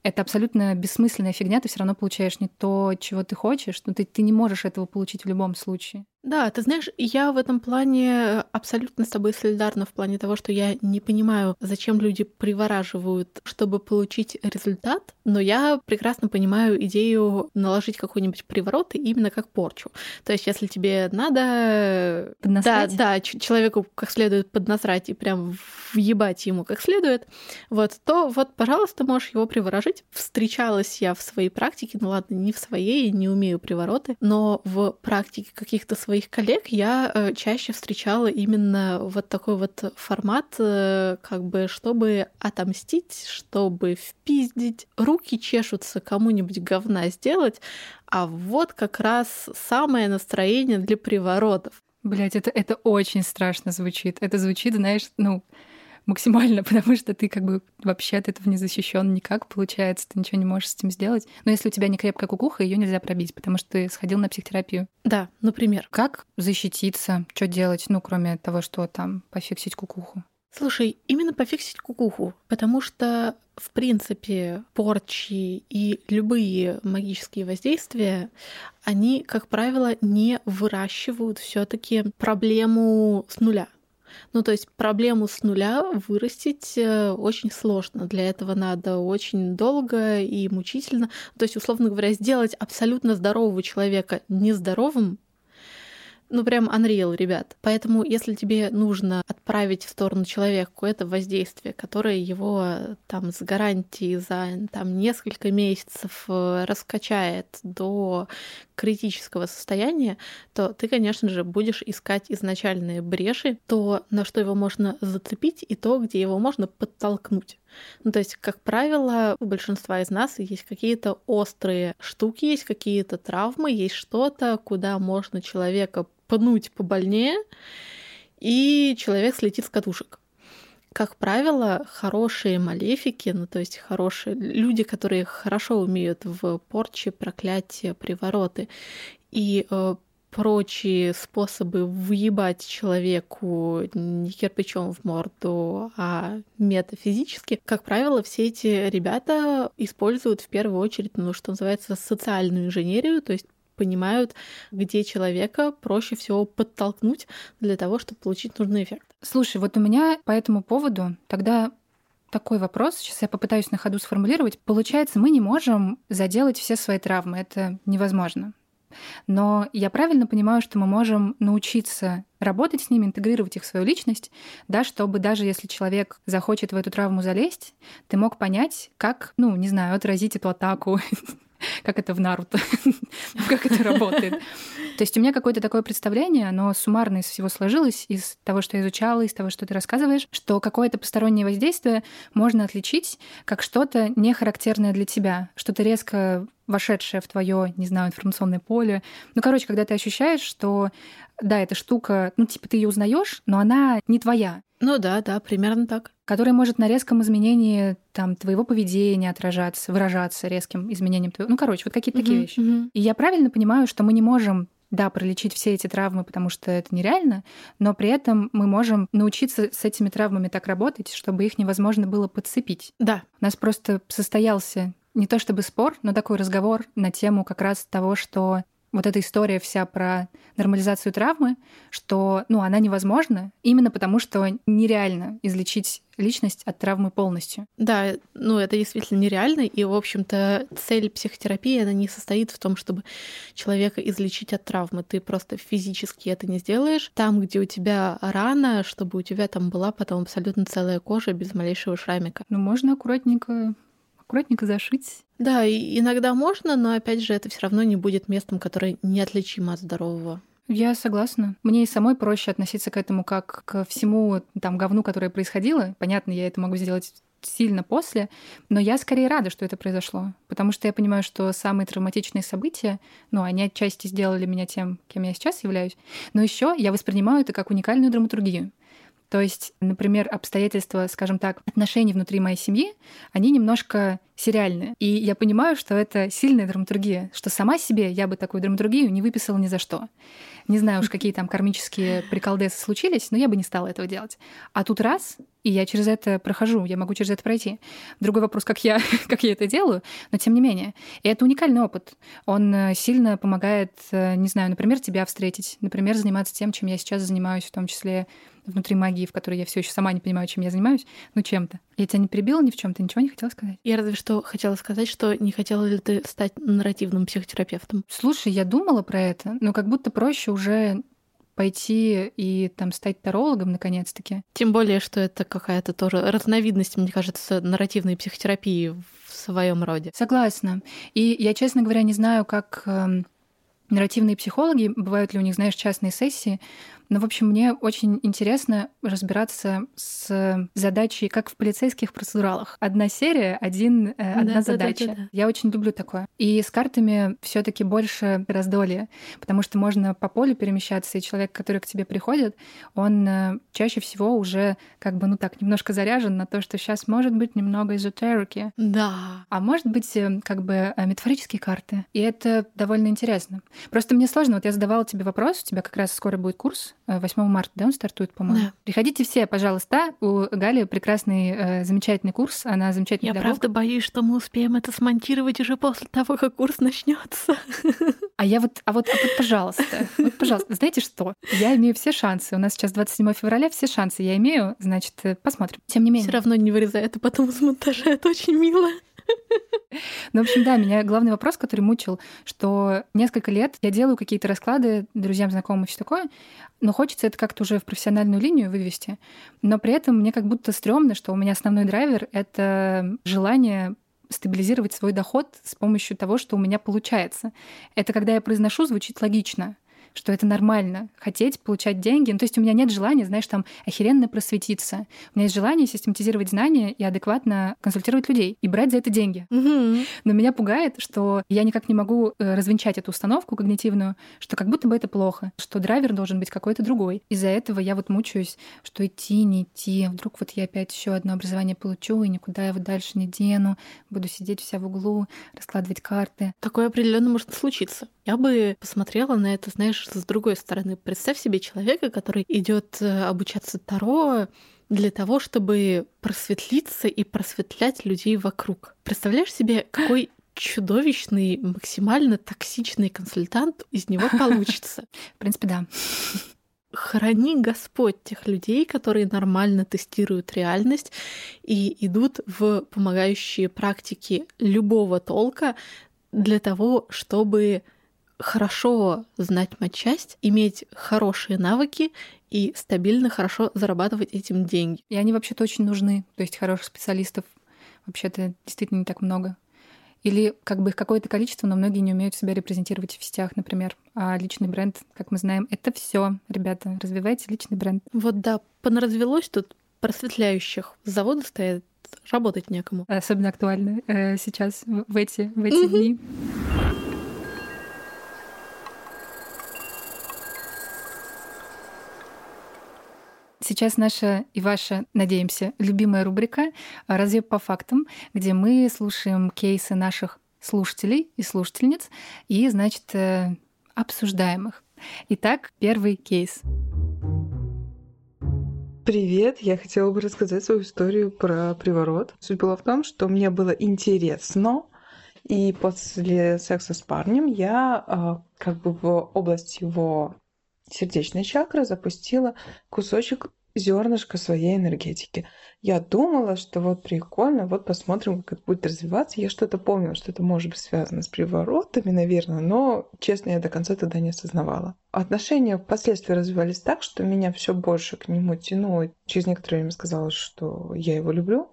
это абсолютно бессмысленная фигня, ты все равно получаешь не то, чего ты хочешь, но ты, ты не можешь этого получить в любом случае. Да, ты знаешь, я в этом плане абсолютно с тобой солидарна в плане того, что я не понимаю, зачем люди привораживают, чтобы получить результат, но я прекрасно понимаю идею наложить какой-нибудь приворот именно как порчу. То есть, если тебе надо... Поднасрать? Да, да, человеку как следует поднасрать и прям въебать ему как следует, вот, то вот, пожалуйста, можешь его приворожить. Встречалась я в своей практике, ну ладно, не в своей, не умею привороты, но в практике каких-то своих коллег я э, чаще встречала именно вот такой вот формат, э, как бы, чтобы отомстить, чтобы впиздить. Руки чешутся кому-нибудь говна сделать, а вот как раз самое настроение для приворотов. Блять, это, это очень страшно звучит. Это звучит, знаешь, ну, максимально, потому что ты как бы вообще от этого не защищен никак, получается, ты ничего не можешь с этим сделать. Но если у тебя не крепкая кукуха, ее нельзя пробить, потому что ты сходил на психотерапию. Да, например. Как защититься? Что делать, ну, кроме того, что там пофиксить кукуху? Слушай, именно пофиксить кукуху, потому что, в принципе, порчи и любые магические воздействия, они, как правило, не выращивают все таки проблему с нуля. Ну, то есть проблему с нуля вырастить э, очень сложно. Для этого надо очень долго и мучительно. То есть, условно говоря, сделать абсолютно здорового человека нездоровым ну, прям unreal, ребят. Поэтому, если тебе нужно отправить в сторону человека какое-то воздействие, которое его там с гарантией за там, несколько месяцев э, раскачает до критического состояния, то ты, конечно же, будешь искать изначальные бреши, то, на что его можно зацепить, и то, где его можно подтолкнуть. Ну, то есть, как правило, у большинства из нас есть какие-то острые штуки, есть какие-то травмы, есть что-то, куда можно человека пнуть побольнее, и человек слетит с катушек. Как правило, хорошие малефики, ну то есть хорошие люди, которые хорошо умеют в порче, проклятия, привороты и э, прочие способы въебать человеку не кирпичом в морду, а метафизически, как правило, все эти ребята используют в первую очередь, ну, что называется, социальную инженерию, то есть понимают, где человека проще всего подтолкнуть для того, чтобы получить нужный эффект. Слушай, вот у меня по этому поводу тогда такой вопрос, сейчас я попытаюсь на ходу сформулировать. Получается, мы не можем заделать все свои травмы, это невозможно. Но я правильно понимаю, что мы можем научиться работать с ними, интегрировать их в свою личность, да, чтобы даже если человек захочет в эту травму залезть, ты мог понять, как, ну, не знаю, отразить эту атаку, как это в Наруто, как это работает. То есть у меня какое-то такое представление, оно суммарно из всего сложилось, из того, что я изучала, из того, что ты рассказываешь, что какое-то постороннее воздействие можно отличить как что-то не характерное для тебя, что-то резко вошедшее в твое, не знаю, информационное поле. Ну, короче, когда ты ощущаешь, что да, эта штука, ну, типа, ты ее узнаешь, но она не твоя. Ну да, да, примерно так. Который может на резком изменении там, твоего поведения отражаться, выражаться резким изменением твоего. Ну, короче, вот какие-то такие вещи. И я правильно понимаю, что мы не можем да, пролечить все эти травмы, потому что это нереально, но при этом мы можем научиться с этими травмами так работать, чтобы их невозможно было подцепить. Да. У нас просто состоялся не то чтобы спор, но такой разговор на тему как раз того, что вот эта история вся про нормализацию травмы, что, ну, она невозможна именно потому, что нереально излечить личность от травмы полностью. Да, ну это действительно нереально, и, в общем-то, цель психотерапии, она не состоит в том, чтобы человека излечить от травмы. Ты просто физически это не сделаешь. Там, где у тебя рана, чтобы у тебя там была потом абсолютно целая кожа без малейшего шрамика. Ну, можно аккуратненько аккуратненько зашить. Да, и иногда можно, но опять же, это все равно не будет местом, которое неотличимо от здорового. Я согласна. Мне и самой проще относиться к этому как к всему там говну, которое происходило. Понятно, я это могу сделать сильно после, но я скорее рада, что это произошло, потому что я понимаю, что самые травматичные события, ну, они отчасти сделали меня тем, кем я сейчас являюсь, но еще я воспринимаю это как уникальную драматургию. То есть, например, обстоятельства, скажем так, отношений внутри моей семьи, они немножко сериальные. И я понимаю, что это сильная драматургия, что сама себе я бы такую драматургию не выписала ни за что. Не знаю уж, какие там кармические приколдесы случились, но я бы не стала этого делать. А тут раз, и я через это прохожу, я могу через это пройти. Другой вопрос, как я, как я это делаю, но тем не менее. И это уникальный опыт. Он э, сильно помогает, э, не знаю, например, тебя встретить, например, заниматься тем, чем я сейчас занимаюсь, в том числе внутри магии, в которой я все еще сама не понимаю, чем я занимаюсь, ну чем-то. Я тебя не перебила ни в чем, ты ничего не хотела сказать? Я разве что хотела сказать, что не хотела ли ты стать нарративным психотерапевтом. Слушай, я думала про это, но как будто проще уже пойти и там стать тарологом наконец-таки. Тем более, что это какая-то тоже разновидность, мне кажется, нарративной психотерапии в своем роде. Согласна. И я, честно говоря, не знаю, как эм, нарративные психологи, бывают ли у них, знаешь, частные сессии, ну, в общем, мне очень интересно разбираться с задачей, как в полицейских процедуралах. Одна серия, один, э, одна да, задача. Да, да, да. Я очень люблю такое. И с картами все таки больше раздолья, потому что можно по полю перемещаться, и человек, который к тебе приходит, он э, чаще всего уже как бы, ну так, немножко заряжен на то, что сейчас может быть немного эзотерики. Да. А может быть, э, как бы метафорические карты. И это довольно интересно. Просто мне сложно. Вот я задавала тебе вопрос, у тебя как раз скоро будет курс 8 марта, да, он стартует, по-моему. Да. Приходите все, пожалуйста. У Гали прекрасный, э, замечательный курс. Она замечательный Я педагог. правда боюсь, что мы успеем это смонтировать уже после того, как курс начнется. А я вот, а вот, а вот, пожалуйста, вот, пожалуйста, знаете что? Я имею все шансы. У нас сейчас 27 февраля, все шансы я имею, значит, э, посмотрим. Тем не менее. Все равно не вырезай это потом из монтажа, это очень мило. Ну, в общем, да, меня главный вопрос, который мучил, что несколько лет я делаю какие-то расклады друзьям, знакомым и все такое, но хочется это как-то уже в профессиональную линию вывести. Но при этом мне как будто стрёмно, что у меня основной драйвер — это желание стабилизировать свой доход с помощью того, что у меня получается. Это когда я произношу, звучит логично — что это нормально, хотеть получать деньги. Ну, то есть у меня нет желания, знаешь, там охеренно просветиться. У меня есть желание систематизировать знания и адекватно консультировать людей и брать за это деньги. Угу. Но меня пугает, что я никак не могу э, развенчать эту установку когнитивную, что как будто бы это плохо, что драйвер должен быть какой-то другой. Из-за этого я вот мучаюсь, что идти, не идти, вдруг вот я опять еще одно образование получу и никуда его дальше не дену, буду сидеть вся в углу, раскладывать карты. Такое определенно может случиться. Я бы посмотрела на это, знаешь, с другой стороны. Представь себе человека, который идет э, обучаться Таро для того, чтобы просветлиться и просветлять людей вокруг. Представляешь себе, какой чудовищный, максимально токсичный консультант из него получится. В принципе, да. Храни Господь тех людей, которые нормально тестируют реальность и идут в помогающие практики любого толка для того, чтобы хорошо знать матчасть, иметь хорошие навыки и стабильно хорошо зарабатывать этим деньги. И они вообще-то очень нужны. То есть хороших специалистов вообще-то действительно не так много. Или как бы их какое-то количество, но многие не умеют себя репрезентировать в сетях, например. А личный бренд, как мы знаем, это все, ребята. Развивайте личный бренд. Вот да, понаразвелось тут просветляющих. Заводы стоят, работать некому. Особенно актуально э, сейчас, в эти, в эти дни. Сейчас наша и ваша, надеемся, любимая рубрика «Разве по фактам», где мы слушаем кейсы наших слушателей и слушательниц и, значит, э, обсуждаем их. Итак, первый кейс. Привет, я хотела бы рассказать свою историю про приворот. Суть была в том, что мне было интересно, И после секса с парнем я а, как бы в область его сердечной чакры запустила кусочек зернышко своей энергетики. Я думала, что вот прикольно, вот посмотрим, как это будет развиваться. Я что-то помнила, что это может быть связано с приворотами, наверное, но, честно, я до конца тогда не осознавала. Отношения впоследствии развивались так, что меня все больше к нему тянуло. Через некоторое время сказала, что я его люблю.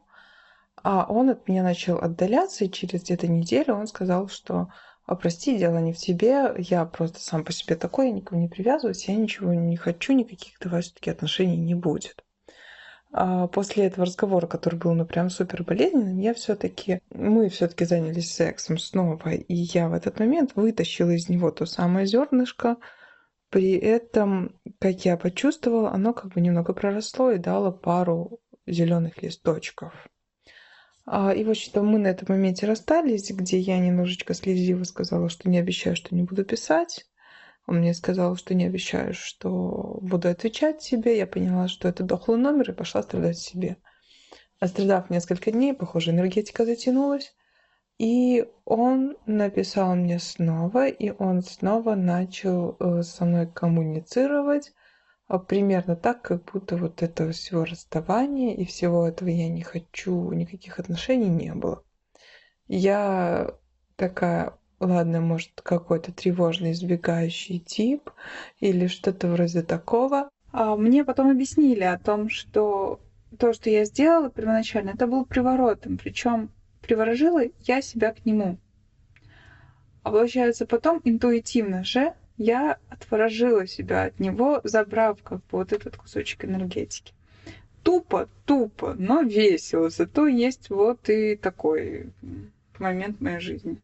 А он от меня начал отдаляться, и через где-то неделю он сказал, что а прости, дело не в тебе, я просто сам по себе такой, я никому не привязываюсь, я ничего не хочу, никаких давай все-таки отношений не будет. А после этого разговора, который был ну прям супер болезненным, я все-таки, мы все-таки занялись сексом снова, и я в этот момент вытащила из него то самое зернышко, при этом, как я почувствовала, оно как бы немного проросло и дало пару зеленых листочков. А, и, в общем-то, мы на этом моменте расстались, где я немножечко слезиво сказала, что не обещаю, что не буду писать. Он мне сказал, что не обещаю, что буду отвечать себе. Я поняла, что это дохлый номер, и пошла страдать себе. Острадав несколько дней, похоже, энергетика затянулась. И он написал мне снова, и он снова начал э, со мной коммуницировать а примерно так, как будто вот этого всего расставания и всего этого я не хочу, никаких отношений не было. Я такая, ладно, может, какой-то тревожный избегающий тип или что-то вроде такого. А мне потом объяснили о том, что то, что я сделала первоначально, это был приворотом, причем приворожила я себя к нему. А получается, потом интуитивно же я отворожила себя от него, забрав как бы вот этот кусочек энергетики. Тупо, тупо, но весело. Зато есть вот и такой момент моей жизни.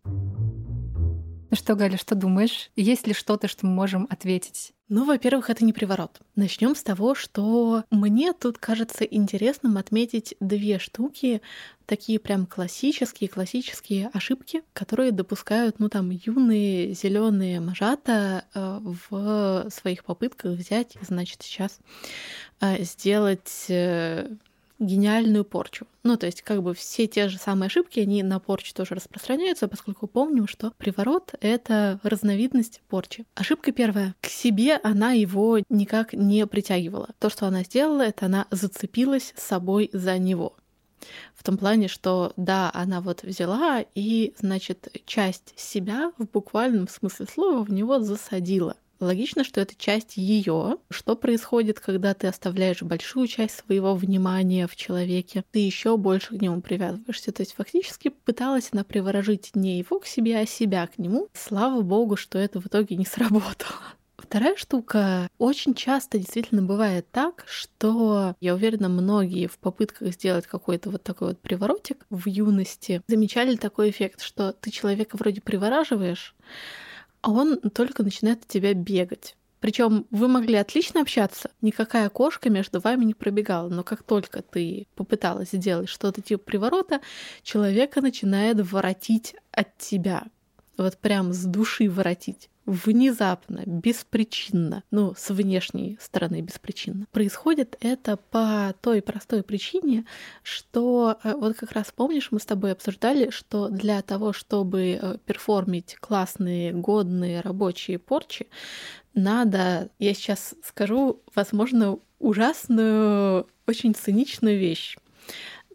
Ну что, Галя, что думаешь? Есть ли что-то, что мы можем ответить? Ну, во-первых, это не приворот. Начнем с того, что мне тут кажется интересным отметить две штуки, такие прям классические, классические ошибки, которые допускают, ну там, юные зеленые мажата э, в своих попытках взять, значит, сейчас э, сделать э, гениальную порчу. Ну, то есть, как бы все те же самые ошибки, они на порчу тоже распространяются, поскольку помним, что приворот — это разновидность порчи. Ошибка первая. К себе она его никак не притягивала. То, что она сделала, это она зацепилась собой за него. В том плане, что да, она вот взяла и, значит, часть себя в буквальном смысле слова в него засадила. Логично, что это часть ее. Что происходит, когда ты оставляешь большую часть своего внимания в человеке, ты еще больше к нему привязываешься. То есть фактически пыталась она приворожить не его к себе, а себя к нему. Слава богу, что это в итоге не сработало. Вторая штука. Очень часто действительно бывает так, что, я уверена, многие в попытках сделать какой-то вот такой вот приворотик в юности замечали такой эффект, что ты человека вроде привораживаешь, а он только начинает от тебя бегать. Причем вы могли отлично общаться, никакая кошка между вами не пробегала, но как только ты попыталась сделать что-то типа приворота, человека начинает воротить от тебя. Вот прям с души воротить внезапно, беспричинно, ну, с внешней стороны беспричинно. Происходит это по той простой причине, что э, вот как раз помнишь, мы с тобой обсуждали, что для того, чтобы э, перформить классные, годные рабочие порчи, надо, я сейчас скажу, возможно, ужасную, очень циничную вещь.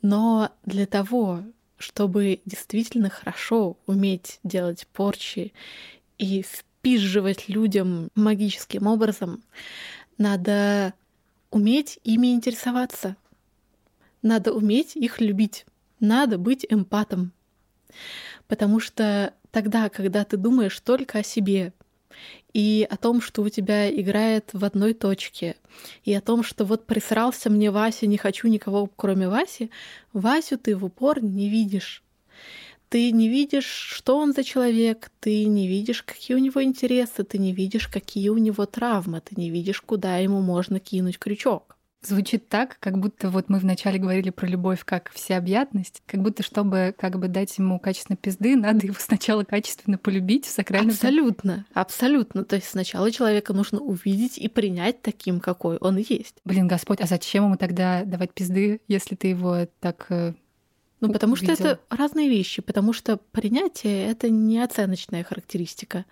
Но для того, чтобы действительно хорошо уметь делать порчи и спизживать людям магическим образом, надо уметь ими интересоваться. Надо уметь их любить. Надо быть эмпатом. Потому что тогда, когда ты думаешь только о себе и о том, что у тебя играет в одной точке, и о том, что вот присрался мне Вася, не хочу никого, кроме Васи, Васю ты в упор не видишь. Ты не видишь, что он за человек, ты не видишь, какие у него интересы, ты не видишь, какие у него травмы, ты не видишь, куда ему можно кинуть крючок. Звучит так, как будто вот мы вначале говорили про любовь как всеобъятность, как будто чтобы как бы дать ему качественно пизды, надо его сначала качественно полюбить в сакральном... Абсолютно, абсолютно. То есть сначала человека нужно увидеть и принять таким, какой он есть. Блин, Господь, а зачем ему тогда давать пизды, если ты его так э, Ну, потому увидела. что это разные вещи, потому что принятие — это не оценочная характеристика.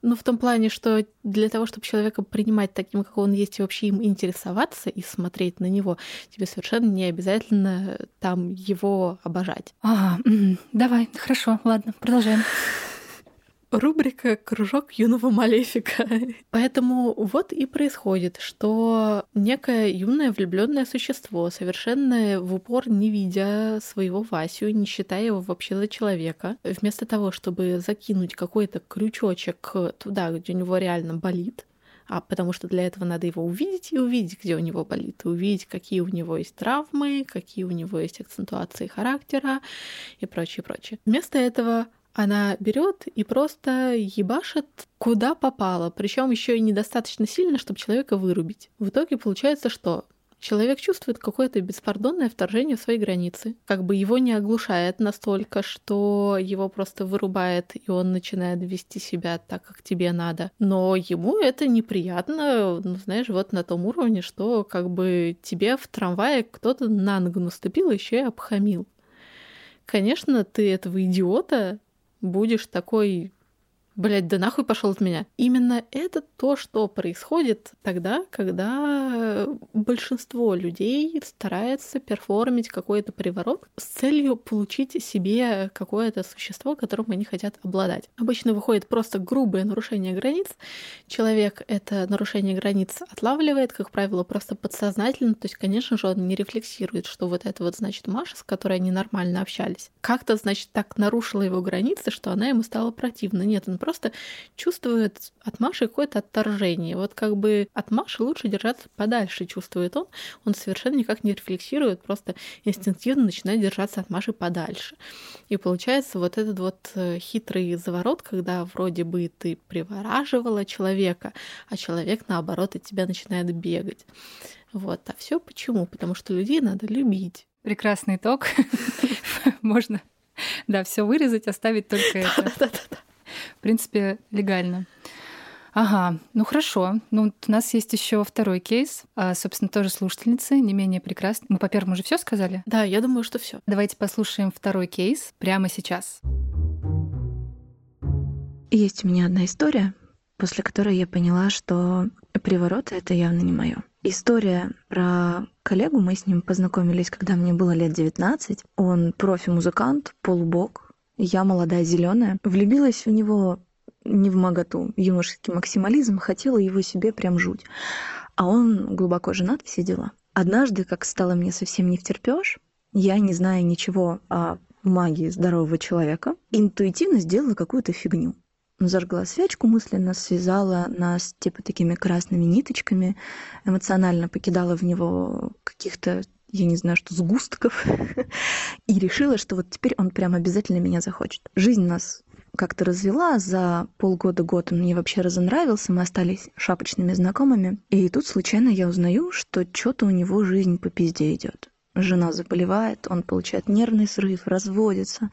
Ну, в том плане, что для того, чтобы человека принимать таким, как он есть, и вообще им интересоваться и смотреть на него, тебе совершенно не обязательно там его обожать. А, давай, хорошо, ладно, продолжаем. Рубрика «Кружок юного малефика». Поэтому вот и происходит, что некое юное влюбленное существо, совершенно в упор не видя своего Васю, не считая его вообще за человека, вместо того, чтобы закинуть какой-то крючочек туда, где у него реально болит, а потому что для этого надо его увидеть и увидеть, где у него болит, и увидеть, какие у него есть травмы, какие у него есть акцентуации характера и прочее, прочее. Вместо этого она берет и просто ебашит куда попало, причем еще и недостаточно сильно, чтобы человека вырубить. В итоге получается, что человек чувствует какое-то беспардонное вторжение в свои границы, как бы его не оглушает настолько, что его просто вырубает, и он начинает вести себя так, как тебе надо. Но ему это неприятно, ну, знаешь, вот на том уровне, что как бы тебе в трамвае кто-то на ногу наступил, еще и обхамил. Конечно, ты этого идиота будешь такой Блять, да нахуй пошел от меня. Именно это то, что происходит тогда, когда большинство людей старается перформить какой-то приворот с целью получить себе какое-то существо, которым они хотят обладать. Обычно выходит просто грубое нарушение границ. Человек это нарушение границ отлавливает, как правило, просто подсознательно. То есть, конечно же, он не рефлексирует, что вот это вот значит Маша, с которой они нормально общались. Как-то, значит, так нарушила его границы, что она ему стала противна. Нет, он просто чувствует от Маши какое-то отторжение. Вот как бы от Маши лучше держаться подальше, чувствует он. Он совершенно никак не рефлексирует, просто инстинктивно начинает держаться от Маши подальше. И получается вот этот вот э, хитрый заворот, когда вроде бы ты привораживала человека, а человек, наоборот, от тебя начинает бегать. Вот. А все почему? Потому что людей надо любить. Прекрасный итог. Можно, да, все вырезать, оставить только это. В принципе, легально. Ага, ну хорошо. Ну, у нас есть еще второй кейс, а, собственно, тоже слушательницы, не менее прекрасный. Мы по первому уже все сказали? Да, я думаю, что все. Давайте послушаем второй кейс прямо сейчас. Есть у меня одна история, после которой я поняла, что привороты это явно не мое. История про коллегу, мы с ним познакомились, когда мне было лет 19. Он профи-музыкант, полубок, я молодая зеленая, влюбилась в него не в моготу, юношеский максимализм, хотела его себе прям жуть. А он глубоко женат, все дела. Однажды, как стало мне совсем не втерпёшь, я, не зная ничего о магии здорового человека, интуитивно сделала какую-то фигню. Зажгла свечку, мысленно связала нас типа такими красными ниточками, эмоционально покидала в него каких-то я не знаю, что сгустков, и решила, что вот теперь он прям обязательно меня захочет. Жизнь нас как-то развела, за полгода-год он мне вообще разонравился, мы остались шапочными знакомыми. И тут случайно я узнаю, что что-то у него жизнь по пизде идет. Жена заболевает, он получает нервный срыв, разводится,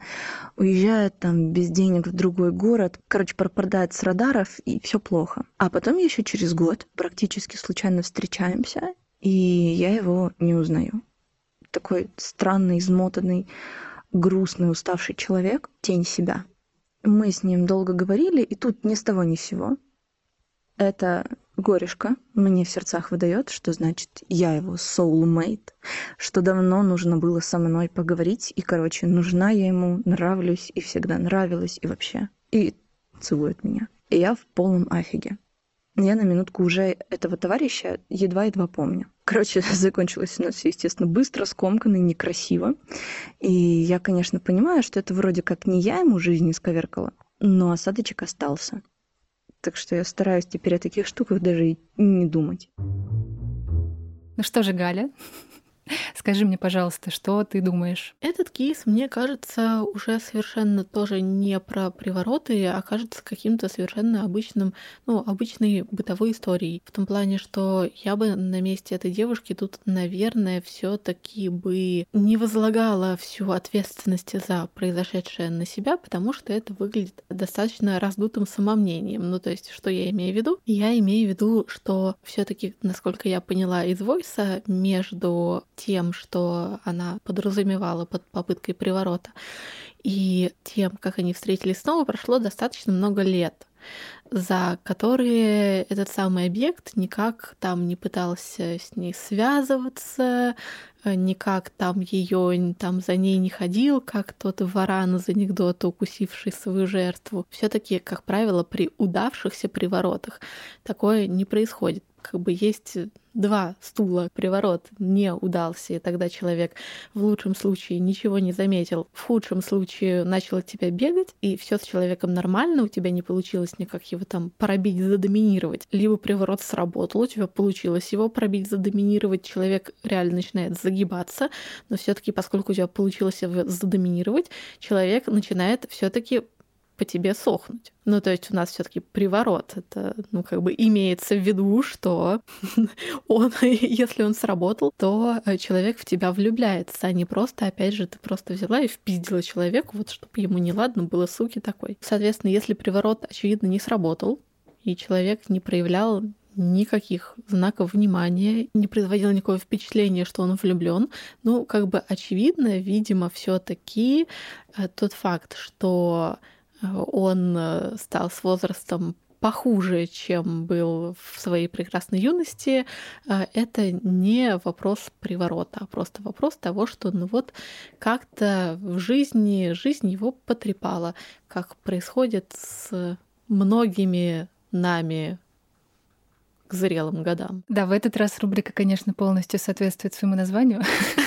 уезжает там без денег в другой город. Короче, пропадает с радаров, и все плохо. А потом еще через год практически случайно встречаемся, и я его не узнаю такой странный, измотанный, грустный, уставший человек, тень себя. Мы с ним долго говорили, и тут ни с того ни с сего. Это горешка мне в сердцах выдает, что значит я его soulmate, что давно нужно было со мной поговорить, и, короче, нужна я ему, нравлюсь, и всегда нравилась, и вообще. И целует меня. И я в полном афиге. Я на минутку уже этого товарища едва-едва помню. Короче, закончилось у нас все, естественно, быстро, скомканно некрасиво. И я, конечно, понимаю, что это вроде как не я ему жизнь исковеркала, но осадочек остался. Так что я стараюсь теперь о таких штуках даже и не думать. Ну что же, Галя, Скажи мне, пожалуйста, что ты думаешь? Этот кейс, мне кажется, уже совершенно тоже не про привороты, а кажется каким-то совершенно обычным, ну, обычной бытовой историей. В том плане, что я бы на месте этой девушки тут, наверное, все таки бы не возлагала всю ответственность за произошедшее на себя, потому что это выглядит достаточно раздутым самомнением. Ну, то есть, что я имею в виду? Я имею в виду, что все таки насколько я поняла из войса, между тем, что она подразумевала под попыткой приворота, и тем, как они встретились снова, прошло достаточно много лет за которые этот самый объект никак там не пытался с ней связываться, э, никак там ее там за ней не ходил, как тот варан из анекдота, укусивший свою жертву. Все-таки, как правило, при удавшихся приворотах такое не происходит как бы есть два стула, приворот не удался, и тогда человек в лучшем случае ничего не заметил, в худшем случае начал от тебя бегать, и все с человеком нормально, у тебя не получилось никак его там пробить, задоминировать. Либо приворот сработал, у тебя получилось его пробить, задоминировать, человек реально начинает загибаться, но все таки поскольку у тебя получилось его задоминировать, человек начинает все таки по тебе сохнуть. Ну, то есть у нас все таки приворот. Это, ну, как бы имеется в виду, что он, если он сработал, то э, человек в тебя влюбляется, а не просто, опять же, ты просто взяла и впиздила человеку, вот чтобы ему не ладно было, суки такой. Соответственно, если приворот, очевидно, не сработал, и человек не проявлял никаких знаков внимания, не производил никакого впечатления, что он влюблен. Ну, как бы очевидно, видимо, все-таки э, тот факт, что он э, стал с возрастом похуже, чем был в своей прекрасной юности, э, это не вопрос приворота, а просто вопрос того, что ну вот как-то в жизни жизнь его потрепала, как происходит с многими нами к зрелым годам. Да, в этот раз рубрика, конечно, полностью соответствует своему названию.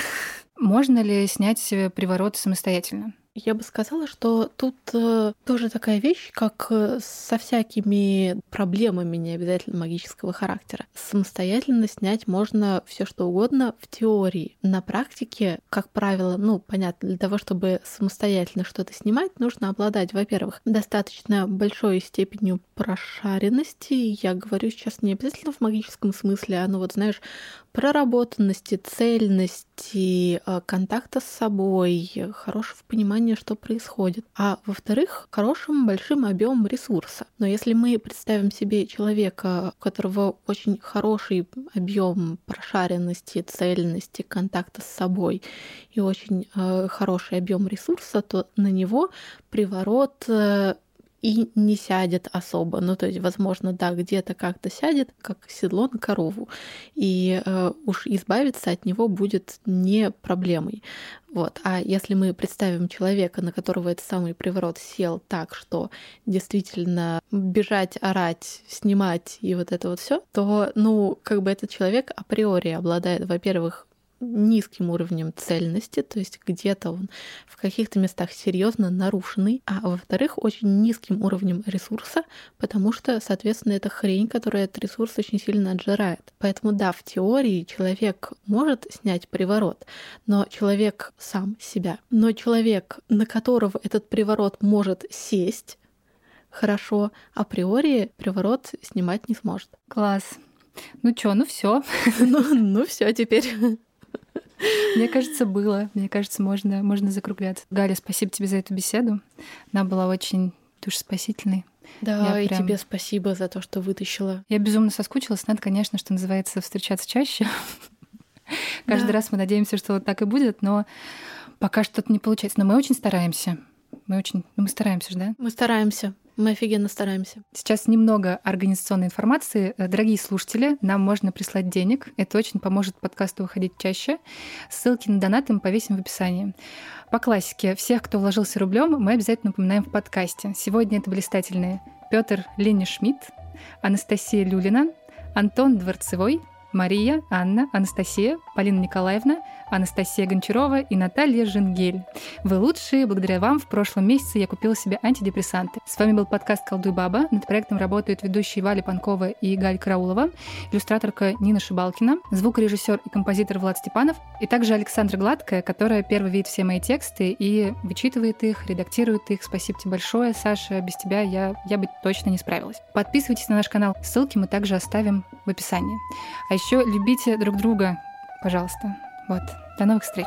Можно ли снять приворот самостоятельно? Я бы сказала, что тут э, тоже такая вещь, как э, со всякими проблемами, не обязательно магического характера. Самостоятельно снять можно все что угодно в теории. На практике, как правило, ну, понятно, для того, чтобы самостоятельно что-то снимать, нужно обладать, во-первых, достаточно большой степенью прошаренности. Я говорю сейчас не обязательно в магическом смысле, а ну вот, знаешь, проработанности, цельности, э, контакта с собой, хорошего понимания, что происходит. А во-вторых, хорошим большим объемом ресурса. Но если мы представим себе человека, у которого очень хороший объем прошаренности, цельности, контакта с собой и очень э, хороший объем ресурса, то на него приворот э, и не сядет особо. Ну, то есть, возможно, да, где-то как-то сядет, как седло на корову. И э, уж избавиться от него будет не проблемой. Вот. А если мы представим человека, на которого этот самый приворот сел так, что действительно бежать, орать, снимать и вот это вот все, то, ну, как бы этот человек априори обладает, во-первых, низким уровнем цельности, то есть где-то он в каких-то местах серьезно нарушенный, а во-вторых, очень низким уровнем ресурса, потому что, соответственно, это хрень, которая этот ресурс очень сильно отжирает. Поэтому да, в теории человек может снять приворот, но человек сам себя. Но человек, на которого этот приворот может сесть, хорошо, априори приворот снимать не сможет. Класс. Ну чё, ну все. Ну, ну все теперь. Мне кажется, было. Мне кажется, можно, можно закругляться. Галя, спасибо тебе за эту беседу. Она была очень душеспасительной. Да, я и прям... тебе спасибо за то, что вытащила. Я безумно соскучилась. Надо, конечно, что называется, встречаться чаще. Каждый раз мы надеемся, что вот так и будет, но пока что-то не получается. Но мы очень стараемся. Мы очень... Ну, мы стараемся же, да? Мы стараемся. Мы офигенно стараемся. Сейчас немного организационной информации. Э, дорогие слушатели, нам можно прислать денег. Это очень поможет подкасту выходить чаще. Ссылки на донаты мы повесим в описании. По классике, всех, кто вложился рублем, мы обязательно упоминаем в подкасте. Сегодня это блистательные Петр Лени Шмидт, Анастасия Люлина, Антон Дворцевой, Мария, Анна, Анастасия, Полина Николаевна, Анастасия Гончарова и Наталья Жингель. Вы лучшие, благодаря вам в прошлом месяце я купила себе антидепрессанты. С вами был подкаст «Колдуй баба». Над проектом работают ведущие Валя Панкова и Галь Караулова, иллюстраторка Нина Шибалкина, звукорежиссер и композитор Влад Степанов, и также Александра Гладкая, которая первый видит все мои тексты и вычитывает их, редактирует их. Спасибо тебе большое, Саша. Без тебя я, я бы точно не справилась. Подписывайтесь на наш канал. Ссылки мы также оставим в описании. А еще любите друг друга, пожалуйста. Вот. До новых встреч.